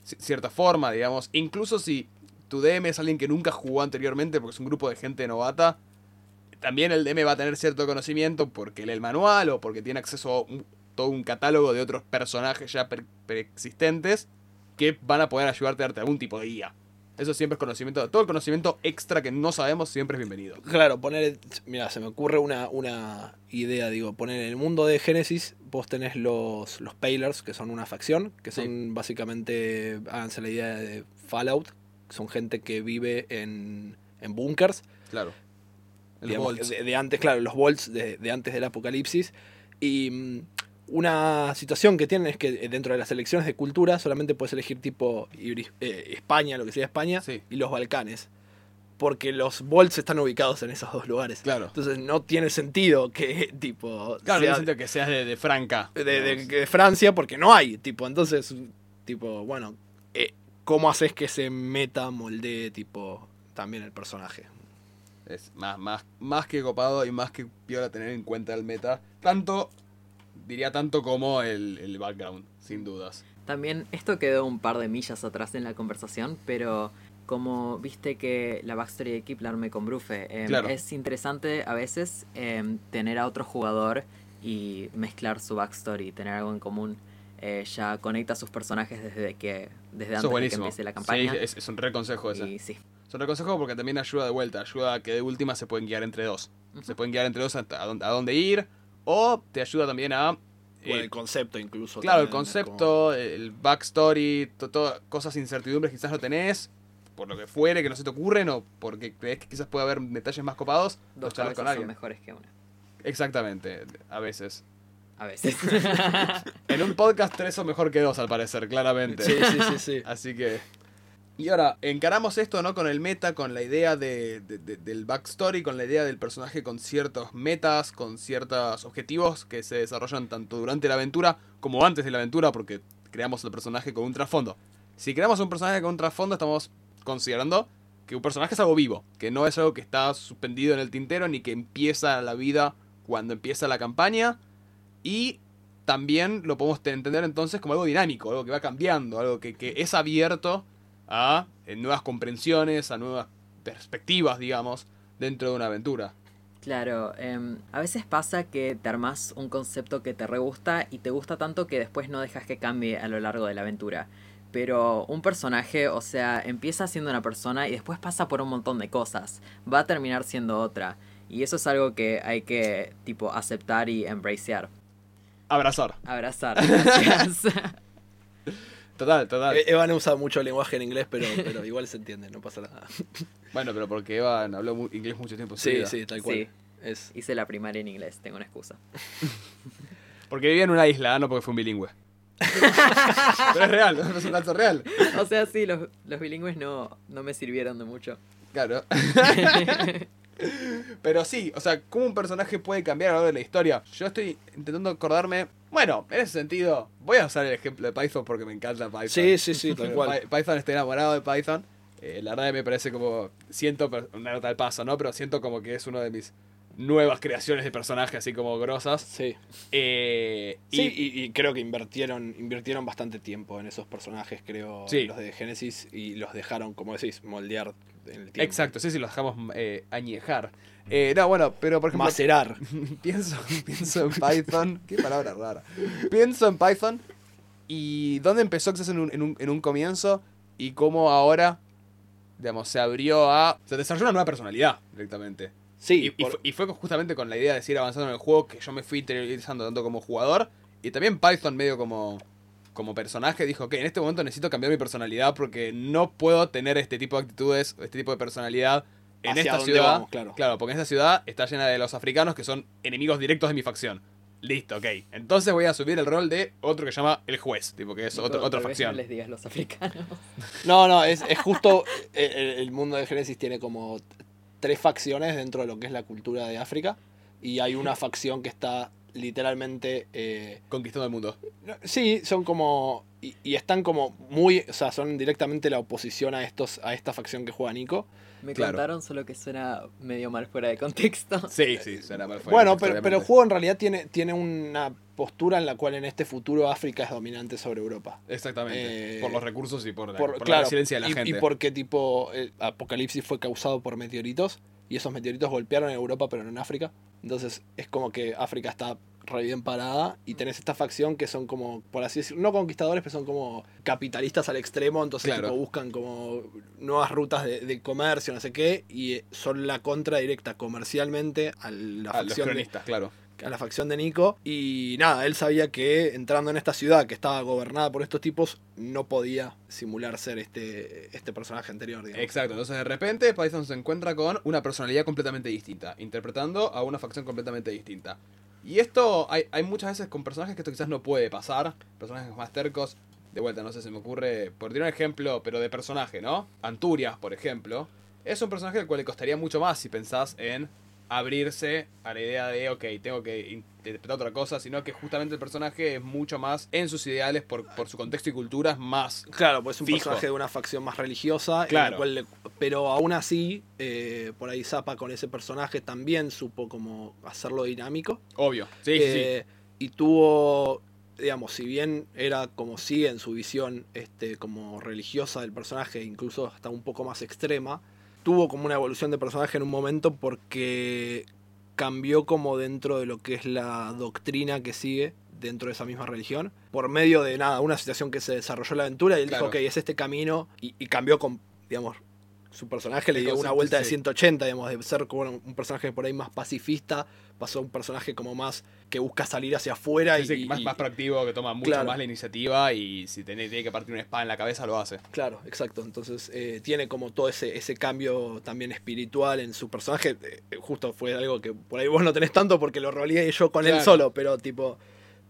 ci- cierta forma, digamos. Incluso si tu DM es alguien que nunca jugó anteriormente porque es un grupo de gente novata, también el DM va a tener cierto conocimiento porque lee el manual o porque tiene acceso a un- todo un catálogo de otros personajes ya pre- preexistentes que van a poder ayudarte a darte algún tipo de guía. Eso siempre es conocimiento, todo el conocimiento extra que no sabemos siempre es bienvenido. Claro, poner. Mira, se me ocurre una, una idea, digo, poner en el mundo de Génesis, vos tenés los, los Pailers, que son una facción, que son Sí. básicamente, háganse la idea de Fallout, son gente que vive en, en bunkers, Claro. Digamos, de, de antes, claro, los Volts de, de antes del apocalipsis. Y mm, una situación que tienen es que eh, dentro de las elecciones de cultura solamente puedes elegir tipo eh, España, lo que sea España, Sí. y los Balcanes. Porque los Volts están ubicados en esos dos lugares. Claro. Entonces no tiene sentido que tipo Claro, sea no siento que seas de, de Franca. de, de- de Francia porque no hay. Tipo, entonces, tipo, bueno, eh, ¿cómo haces que se meta, moldee, tipo, también el personaje? Es más, más, más que copado y más que piola tener en cuenta el meta. Tanto, diría tanto como el, el background, sin dudas. También esto quedó un par de millas atrás en la conversación, pero como viste que la backstory de Kipler me con Brufe, em, Claro. es interesante a veces em, tener a otro jugador y mezclar su backstory, tener algo en común. Eh, ya conecta a sus personajes desde que desde Eso antes de que empiece la campaña. Sí, es, es un re consejo ese. y sí, Es un re consejo porque también ayuda de vuelta. Ayuda a que de última se pueden guiar entre dos. Se pueden guiar entre dos a, a dónde, a dónde ir. O te ayuda también a. eh, Bueno, el concepto incluso. claro, el como- concepto, el backstory, to- todo, cosas incertidumbres quizás no tenés. Por lo que fuere, que no se te ocurren. O porque crees que quizás puede haber detalles más copados. dos charlas con son alguien. mejores que una. Exactamente, a veces. A veces. En un podcast tres son mejor que dos, al parecer, claramente. Sí, sí, sí, sí. Así que. Y ahora, encaramos esto, ¿no? Con el meta, con la idea de, de- de- del backstory, con la idea del personaje con ciertos metas, con ciertos objetivos que se desarrollan tanto durante la aventura como antes de la aventura, porque creamos el personaje con un trasfondo. Si creamos un personaje con un trasfondo, estamos considerando que un personaje es algo vivo, que no es algo que está suspendido en el tintero ni que empieza la vida cuando empieza la campaña. Y también lo podemos te- entender entonces como algo dinámico, algo que va cambiando, algo que es abierto a nuevas comprensiones, a nuevas perspectivas, digamos, dentro de una aventura. Claro, em, a veces pasa que te armas un concepto que te re gusta y te gusta tanto que después no dejas que cambie a lo largo de la aventura. Pero un personaje, o sea, empieza siendo una persona y después pasa por un montón de cosas. Va a terminar siendo otra. Y eso es algo que hay que, tipo, aceptar y embracear. Abrazar. Abrazar. Gracias. Total, total. E- Eva no usa mucho lenguaje en inglés, pero, pero igual se entiende, no pasa nada. Bueno, pero porque Eva habló mu- inglés mucho tiempo. Sí, vida. sí, tal cual. Sí. Es, Hice la primaria en inglés, tengo una excusa. Porque vivía en una isla, no porque fue un bilingüe. pero es real, es un dato real. O sea, sí, los, los bilingües no, no me sirvieron de mucho. Claro. Pero sí, o sea, ¿cómo un personaje puede cambiar a lo largo de la historia? Yo estoy intentando acordarme. Bueno, en ese sentido, voy a usar el ejemplo de Python porque me encanta Python. Sí, sí, sí, tal cual. Py- Python estoy enamorado de Python. Eh, la verdad me parece como. Siento. Una nota al paso, ¿no? Pero siento como que es uno de mis nuevas creaciones de personajes así como grosas. Sí. Eh, y- Sí, y, y creo que invirtieron, invirtieron bastante tiempo en esos personajes, creo, Sí. los de Genesis, y los dejaron, como decís, moldear en el tiempo. Exacto, sí, sí, los dejamos eh, añejar. Eh, no, bueno, pero por ejemplo. Macerar. pienso, pienso en Python. Qué palabra rara. Pienso en Python y dónde empezó quizás en un, en un, en un comienzo y cómo ahora, digamos, se abrió a... Se desarrolló una nueva personalidad directamente. Sí, Y, y por- fue, y fue justamente con la idea de seguir avanzando en el juego que yo me fui interiorizando tanto como jugador y también Python medio como, como personaje dijo que en este momento necesito cambiar mi personalidad porque no puedo tener este tipo de actitudes, este tipo de personalidad en esta ciudad. vamos, claro. porque esta ciudad está llena de los africanos que son enemigos directos de mi facción. Listo, ok. Entonces voy a subir el rol de otro que se llama el juez, tipo que es otro, otra facción. No les digas los africanos. No, no, es, es justo. el, el- el mundo de Genesis tiene como tres facciones dentro de lo que es la cultura de África. Y hay una facción que está literalmente. eh, Conquistando el mundo. sí, son como. Y, y están como muy. O sea, son directamente la oposición a estos a esta facción que juega Nico. Me Claro. contaron solo que suena medio mal fuera de contexto. Sí, sí, suena mal fuera Bueno, de contexto, pero, pero el juego en realidad tiene, tiene una postura en la cual en este futuro África es dominante sobre Europa. Exactamente. Eh, por los recursos y por, la- Por, por la claro, resiliencia de la y, gente. y porque tipo el apocalipsis fue causado por meteoritos y esos meteoritos golpearon en Europa pero no en África. Entonces es como que África está re bien parada y tenés esta facción que son como, por así decirlo, no conquistadores, pero son como capitalistas al extremo, entonces Claro. tipo, buscan como nuevas rutas de, de comercio, no sé qué, y eh, son la contra directa comercialmente a la los facción de, claro. a la facción de Nico. Y nada, él sabía que entrando en esta ciudad que estaba gobernada por estos tipos, no podía simular ser este, este personaje anterior. digamos. Exacto, entonces de repente Python se encuentra con una personalidad completamente distinta, interpretando a una facción completamente distinta. Y esto hay, hay muchas veces con personajes que esto quizás no puede pasar, personajes más tercos. De vuelta, no sé, se me ocurre, por tirar un ejemplo, pero de personaje, ¿no? Anturias, por ejemplo, es un personaje al cual le costaría mucho más si pensás en abrirse a la idea de, ok, tengo que interpretar otra cosa, sino que justamente el personaje es mucho más en sus ideales, por, por su contexto y cultura, es más Claro, pues es un Fijo. personaje de una facción más religiosa. Claro. cual le- pero aún así, eh, por ahí Zappa con ese personaje también supo como hacerlo dinámico. obvio. Sí, sí, sí. Eh, Y tuvo, digamos, si bien era como sigue en su visión este, como religiosa del personaje, incluso hasta un poco más extrema, tuvo como una evolución de personaje en un momento porque cambió como dentro de lo que es la doctrina que sigue dentro de esa misma religión, por medio de nada, una situación que se desarrolló en la aventura y él Claro. dijo, ok, es este camino y, y cambió con, digamos, su personaje le dio una vuelta de sí. 180, digamos, de ser como un personaje por ahí más pacifista, pasó a un personaje como más que busca salir hacia afuera Sí, y, sí, más, y- más proactivo, que toma mucho Claro. más la iniciativa y si tiene, tiene que partir una espada en la cabeza lo hace. Claro, exacto. Entonces eh, tiene como todo ese, ese cambio también espiritual en su personaje. Eh, justo fue algo que por ahí vos no tenés tanto porque lo roleé yo con él solo, pero tipo.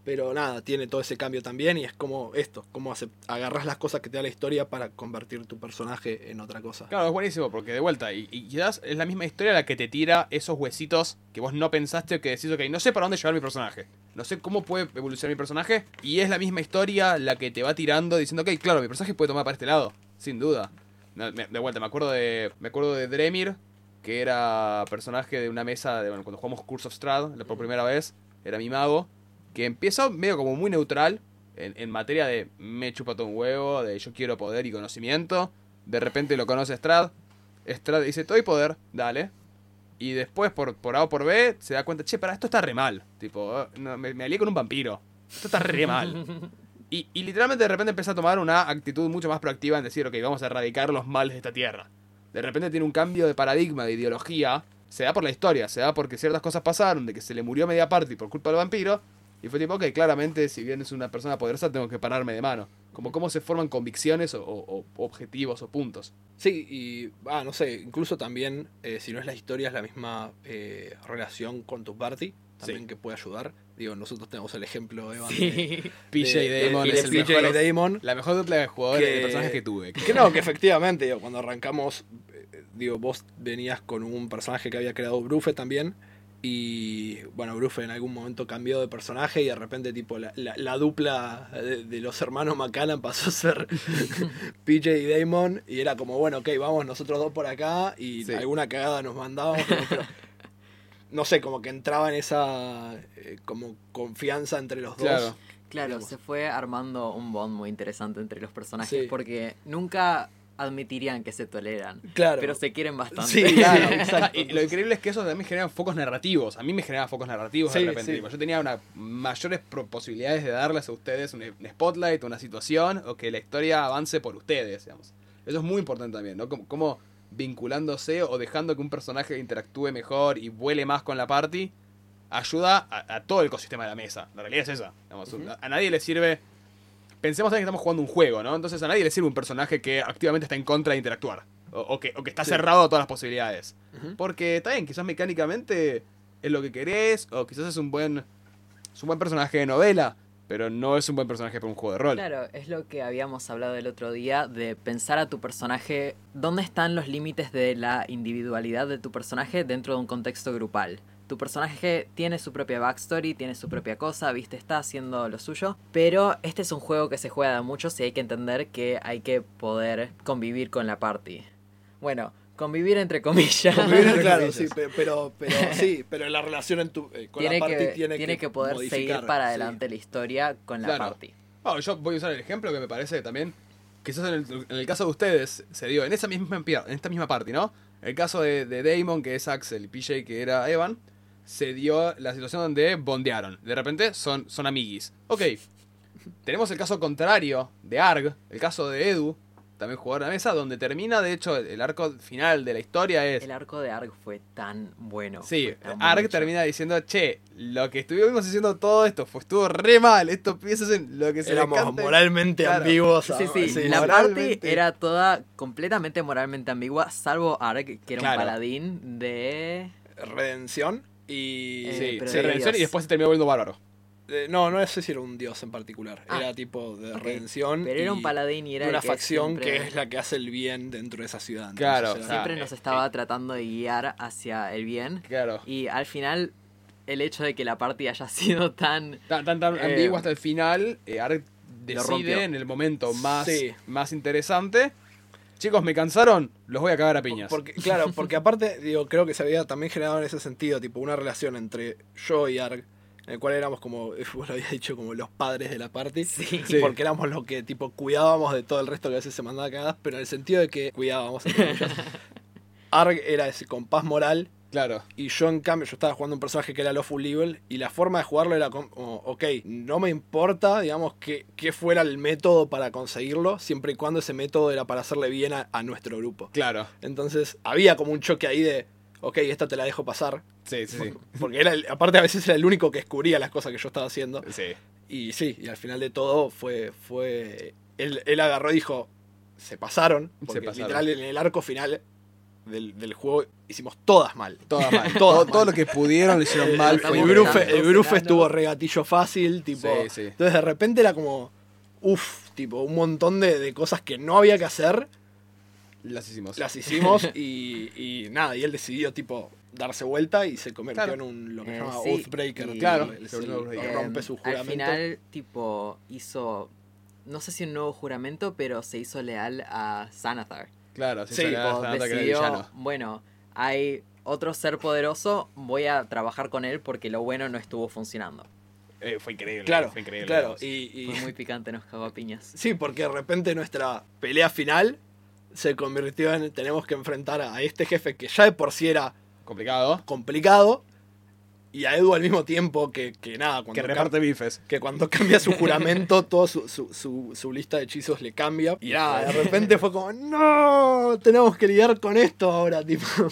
Pero nada, tiene todo ese cambio también y es como esto, como agarras las cosas que te da la historia para convertir tu personaje en otra cosa. Claro, es buenísimo porque de vuelta, y, y quizás es la misma historia la que te tira esos huesitos que vos no pensaste que decís, ok, no sé para dónde llevar mi personaje, no sé cómo puede evolucionar mi personaje, y es la misma historia la que te va tirando diciendo, ok, claro, mi personaje puede tomar para este lado, sin duda. De vuelta, me acuerdo de, me acuerdo de Dremir, que era personaje de una mesa, de, bueno, cuando jugamos Curse of Strahd la- por primera vez, era mi mago, que empieza medio como muy neutral en, en materia de me chupa todo un huevo, de yo quiero poder y conocimiento. De repente lo conoce Strad. Strad dice, doy poder, dale. Y después, por, por A o por B, se da cuenta, che, para esto está re mal. Tipo, "Ah, no, me, me alié con un vampiro. Esto está re mal. Y, y literalmente de repente empieza a tomar una actitud mucho más proactiva en decir, ok, vamos a erradicar los males de esta tierra. De repente tiene un cambio de paradigma, de ideología. Se da por la historia, se da porque ciertas cosas pasaron, de que se le murió media parte por culpa del vampiro. Y fue tipo, ok, claramente, si bien es una persona poderosa, tengo que pararme de mano. Como cómo se forman convicciones o, o- o objetivos o puntos. Sí, y ah, no sé, incluso también, eh, si no es la historia, es la misma eh, relación con tu party, también Sí. que puede ayudar. Digo, nosotros tenemos el ejemplo, Evan, de. PJ de- Damon de- es el PJ mejor. Damon. La mejor dupla de jugadores Que- de personajes que tuve. Que no, que efectivamente, digo, cuando arrancamos, eh, digo, vos venías con un personaje que había creado Brufe también. Y bueno, Brufe en algún momento cambió de personaje y de repente tipo la, la- la dupla de, de los hermanos McCallan pasó a ser PJ y Damon y era como, bueno, ok, vamos nosotros dos por acá y Sí. alguna cagada nos mandábamos. pero- pero no sé, como que entraba en esa eh, como confianza entre los dos. Claro. Claro, digamos. se fue armando un bond muy interesante entre los personajes Sí. porque nunca admitirían que se toleran, Claro. pero se quieren bastante. Sí, claro, exacto. Y lo increíble es que eso también genera focos narrativos. A mí me generaba focos narrativos Sí, de repente. sí. Yo tenía una mayores posibilidades de darles a ustedes un, un spotlight, una situación, o que la historia avance por ustedes, digamos. Eso es muy importante también, ¿no? Como, como vinculándose o dejando que un personaje interactúe mejor y vuele más con la party, ayuda a, a todo el ecosistema de la mesa. La realidad es esa. digamos. a, a nadie le sirve... Pensemos en que estamos jugando un juego, ¿no? Entonces a nadie le sirve un personaje que activamente está en contra de interactuar. O, o que, o que está Sí. cerrado a todas las posibilidades. Porque está bien, quizás mecánicamente es lo que querés, o quizás es un buen, es un buen personaje de novela, pero no es un buen personaje para un juego de rol. Claro, es lo que habíamos hablado el otro día de pensar a tu personaje, dónde están los límites de la individualidad de tu personaje dentro de un contexto grupal. Tu personaje tiene su propia backstory, tiene su propia cosa, viste, está haciendo lo suyo, pero este es un juego que se juega de muchos y hay que entender que hay que poder convivir con la party. Bueno, convivir entre comillas. Convivir, claro, comillas. sí, pe- pero, pero, sí, pero la relación en tu, eh, con tiene, la party que, tiene, tiene que, poder modificar, seguir para sí. adelante la historia con la Claro. party. Bueno, yo voy a usar el ejemplo que me parece también, quizás en el, en el caso de ustedes se dio en esa misma en esta misma party, ¿no? El caso de, de Damon, que es Axel, y PJ, que era Evan, se dio la situación donde bondearon. De repente son, son amiguis. Ok, tenemos el caso contrario de Arg, el caso de Edu, también jugador de la mesa, donde termina, de hecho, el, el arco final de la historia es... El arco de Arg fue tan bueno. Sí, tan bueno. termina diciendo, che, lo que estuvimos haciendo todo esto fue, estuvo re mal, estos piensos en lo que se les Éramos cante". moralmente Claro. ambiguos. Sí, sí, sí, la moralmente. parte era toda completamente moralmente ambigua, salvo Ark, que era Claro. un paladín de... Redención y... Eh, Sí, pero se de redenció y después se terminó volviendo bárbaro. Eh, no, no sé si era un dios en particular. Ah, era tipo de redención. Pero era un paladín y era una que facción siempre, que es la que hace el bien dentro de esa ciudad. Entonces Claro, era- o sea, siempre eh, nos estaba tratando de guiar hacia el bien. Claro. Y al final, el hecho de que la party haya sido tan... Tan, tan, tan Eh, ambiguo hasta el final, eh, Ark decide en el momento más, Sí. más interesante. Chicos, ¿me cansaron? Los voy a cagar a piñas. Porque, claro, porque aparte, digo, creo que se había también generado en ese sentido, tipo, una relación entre yo y Arg, en el cual éramos como, vos lo había dicho, como los padres de la party. Sí. Sí. Porque éramos los que, tipo, cuidábamos de todo el resto que a veces se mandaba cagadas, pero en el sentido de que cuidábamos. Arg era ese compás moral Claro. y yo, en cambio, yo estaba jugando un personaje que era Lawful Evil y la forma de jugarlo era como, ok, no me importa, digamos, que, que fuera el método para conseguirlo, siempre y cuando ese método era para hacerle bien a- a nuestro grupo. Claro. Entonces había como un choque ahí de, ok, esta te la dejo pasar. Sí, sí, sí. Porque era el- aparte a veces era el único que descubría las cosas que yo estaba haciendo. Sí. Y sí, y al final de todo fue, fue él, él agarró y dijo, se pasaron. Porque pasaron. literal en el arco final del, del juego hicimos todas mal. Todas mal. Todas todo, mal. todo lo que pudieron lo hicieron mal. El, Brufe, el Brufe estuvo regatillo fácil, tipo. Sí, sí. Entonces de repente era como, uff, tipo, un montón de, de cosas que no había que hacer, Las hicimos. las hicimos y, y nada, y él decidió tipo darse vuelta y se convirtió Claro. en un lo que Eh, se llama sí, Oathbreaker. y- Claro, el- Oathbreaker. rompe su juramento. Al final, tipo, hizo... No sé si un nuevo juramento, pero se hizo leal a Sanathar. Claro, sí, el decidió, villano. bueno, hay otro ser poderoso, voy a trabajar con él porque lo bueno no estuvo funcionando. Eh, fue increíble. Claro, fue increíble. claro. Y, y- Fue muy picante, nos cagó a piñas. sí, porque de repente nuestra pelea final se convirtió en tenemos que enfrentar a este jefe que ya de por sí era Complicado. complicado y a Edu al mismo tiempo que, que nada, cuando Que reparte bifes. que cuando cambia su juramento, todo su, su, su- su lista de hechizos le cambia. Y nada, de repente fue como, no, tenemos que lidiar con esto ahora, tipo.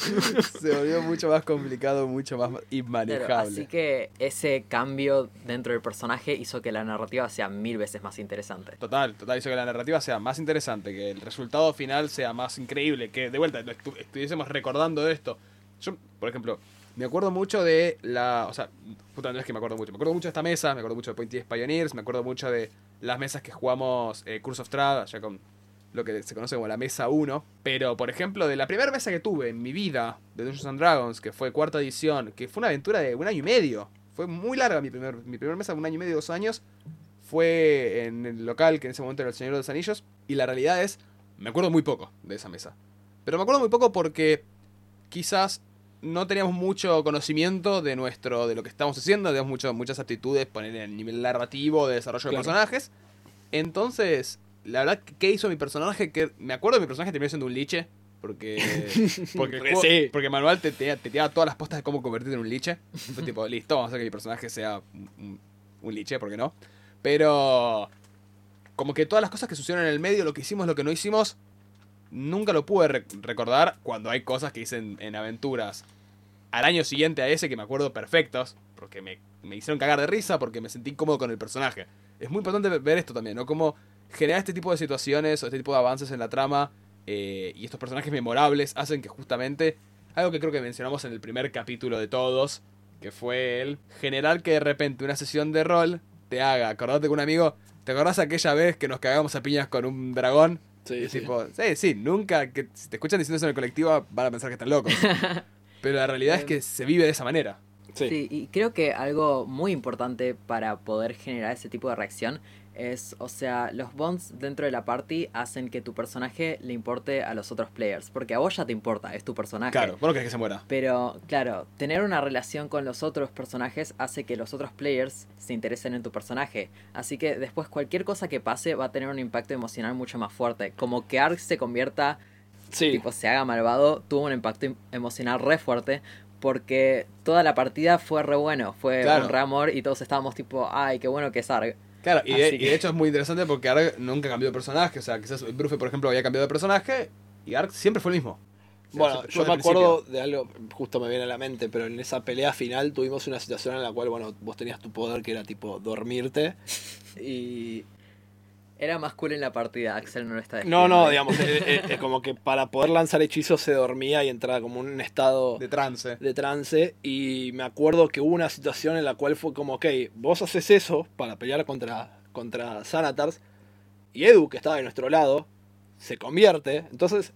Se volvió mucho más complicado, mucho más inmanejable. así que ese cambio dentro del personaje hizo que la narrativa sea mil veces más interesante. Total, total, hizo que la narrativa sea más interesante, que el resultado final sea más increíble, que de vuelta estuviésemos recordando esto. Yo, por ejemplo, me acuerdo mucho de la. O sea, puta, no es que me acuerdo mucho. Me acuerdo mucho de esta mesa, me acuerdo mucho de Pointy Pioneers, me acuerdo mucho de las mesas que jugamos eh, Curse of Strahd, allá con lo que se conoce como la mesa 1. Pero, por ejemplo, de la primera mesa que tuve en mi vida de Dungeons and Dragons, que fue cuarta edición, que fue una aventura de un año y medio. Fue muy larga mi primer, mi primer mesa, un año y medio, dos años. Fue en el local que en ese momento era el Señor de los Anillos. Y la realidad es, me acuerdo muy poco de esa mesa. Pero me acuerdo muy poco porque quizás no teníamos mucho conocimiento de nuestro de lo que estamos haciendo, teníamos mucho, muchas actitudes, poner en el nivel narrativo, de desarrollo Claro. de personajes. Entonces, la verdad, ¿qué hizo mi personaje? Que me acuerdo que mi personaje terminó siendo un liche. Porque, porque, juego- sí. porque el manual te, te, te tiraba todas las postas de cómo convertirte en un liche. Fue tipo, listo, vamos a hacer que mi personaje sea un, un- un liche, ¿por qué no? Pero como que todas las cosas que sucedieron en el medio, lo que hicimos, lo que no hicimos, nunca lo pude re- recordar cuando hay cosas que hice en, en aventuras al año siguiente a ese que me acuerdo perfectos, porque me, me hicieron cagar de risa, porque me sentí incómodo con el personaje. Es muy importante ve- ver esto también, ¿no? Cómo generar este tipo de situaciones o este tipo de avances en la trama eh, y estos personajes memorables hacen que justamente, algo que creo que mencionamos en el primer capítulo de todos, que fue el generar que de repente una sesión de rol te haga acordarte con un amigo, ¿te acordás aquella vez que nos cagamos a piñas con un dragón? Sí, Y sí. tipo, sí, sí, nunca, que si te escuchan diciendo eso en el colectivo van a pensar que están locos. Pero la realidad es que se vive de esa manera. Sí. Sí, y creo que algo muy importante para poder generar ese tipo de reacción es, o sea, los bonds dentro de la party hacen que tu personaje le importe a los otros players, porque a vos ya te importa, es tu personaje. Claro, vos no querés que se muera. Pero, claro, tener una relación con los otros personajes hace que los otros players se interesen en tu personaje. Así que después cualquier cosa que pase va a tener un impacto emocional mucho más fuerte. Como que Ark se convierta, Sí. tipo, se haga malvado, tuvo un impacto em- emocional re fuerte. Porque toda la partida fue re bueno, fue Claro. un re amor y todos estábamos tipo, ay, qué bueno que es Ark. Claro, y de, y hecho es muy interesante porque Ark nunca cambió de personaje. O sea, quizás Brufe, por ejemplo, había cambiado de personaje y Ark siempre fue el mismo. O sea, Bueno, yo me acuerdo principio. de algo, justo me viene a la mente, pero en esa pelea final tuvimos una situación en la cual, bueno, vos tenías tu poder que era tipo dormirte. Y. Era más cool en la partida, Axel no lo está No, no, digamos, eh, eh, eh, como que para poder lanzar hechizos se dormía y entraba como en un estado De trance. de trance. Y me acuerdo que hubo una situación en la cual fue como, ok, vos haces eso para pelear contra, contra Xanatars. Y Edu, que estaba de nuestro lado, se convierte. Entonces,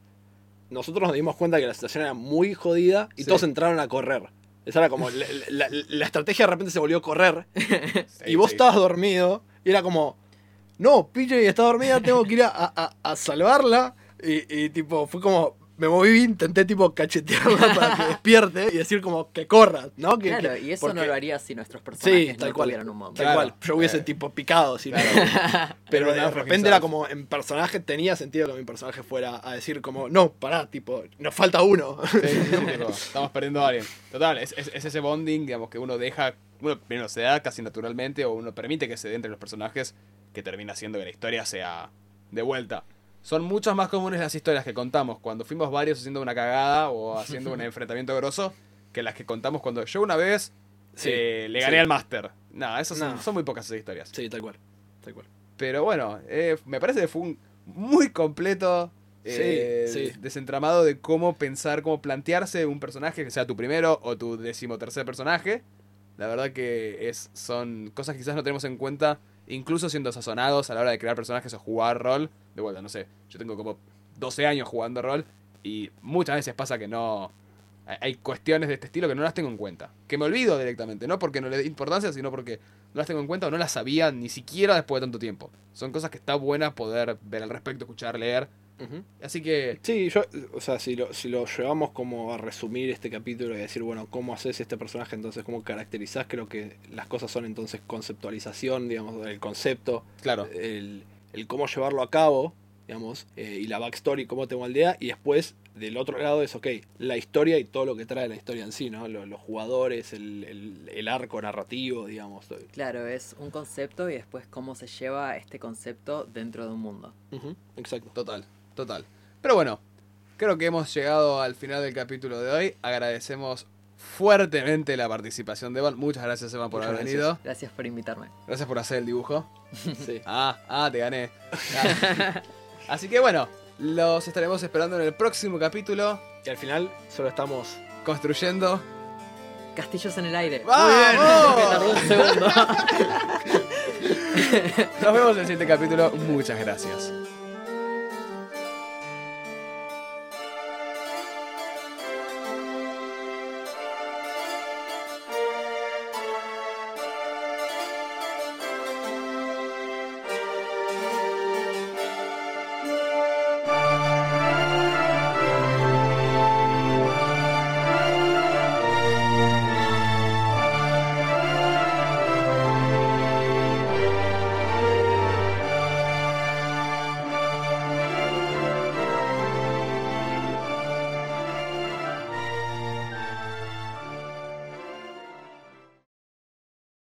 nosotros nos dimos cuenta que la situación era muy jodida y Sí. todos entraron a correr. Esa era como, la, la- la estrategia de repente se volvió correr. Sí, y vos sí. estabas dormido y era como, no, PJ está dormida, tengo que ir a, a- a salvarla. Y, y, tipo, fue como, me moví, intenté tipo cachetearla para que despierte y decir como que corra, ¿no? Que, Claro, que- y eso no porque- lo haría si nuestros personajes Sí, tal no cual. tuvieran un montón. Tal Claro. cual, yo hubiese Eh. tipo picado, si no- Pero de repente era como en personaje, tenía sentido que mi personaje fuera a decir como, no, pará, tipo, nos falta uno. Sí, sí, sí, tipo, estamos perdiendo a alguien. Total, es, es- es ese bonding, digamos, que uno deja, uno primero se da casi naturalmente o uno permite que se dé entre los personajes que termina haciendo que la historia sea de vuelta. Son muchas más comunes las historias que contamos cuando fuimos varios haciendo una cagada o haciendo un enfrentamiento grosso que las que contamos cuando yo una vez Sí, eh, le gané sí. al máster. Nada, esas son muy pocas esas historias. Sí, tal cual, tal cual. Pero bueno, eh, me parece que fue un muy completo. eh, Sí, sí. Desentramado de cómo pensar, cómo plantearse un personaje que sea tu primero o tu decimotercer personaje. La verdad que es, son cosas que quizás no tenemos en cuenta, incluso siendo sazonados a la hora de crear personajes o jugar rol. De vuelta, no sé, yo tengo como 12 años jugando rol y muchas veces pasa que no. hay- cuestiones de este estilo que no las tengo en cuenta. Que me olvido directamente, no porque no le dé importancia, sino porque no las tengo en cuenta o no las sabía ni siquiera después de tanto tiempo. Son cosas que está buena poder ver al respecto, escuchar, leer. Así que, Sí, yo, o sea, si lo, si lo llevamos como a resumir este capítulo y decir, bueno, ¿cómo haces este personaje? Entonces, ¿cómo caracterizás? Creo que las cosas son entonces conceptualización, digamos, el concepto, claro, el, el cómo llevarlo a cabo, digamos, eh, y la backstory, cómo te moldea, y después, del otro lado es, ok, la historia y todo lo que trae la historia en sí, ¿no? Lo- Los, jugadores, el, el- el arco narrativo, digamos. Claro, es un concepto y después cómo se lleva este concepto dentro de un mundo. Ujú, exacto. total, total. Pero bueno, creo que hemos llegado al final del capítulo de hoy. Agradecemos fuertemente la participación de Evan. Muchas gracias, Evan, por Muchas haber gracias. venido. Gracias por invitarme. Gracias por hacer el dibujo. Sí. Ah, ah, te gané. Ah. Así que bueno, los estaremos esperando en el próximo capítulo. Y al final solo estamos Construyendo. Castillos en el aire. ¡Vamos! Me tardó un segundo. Nos vemos en el siguiente capítulo. Muchas gracias.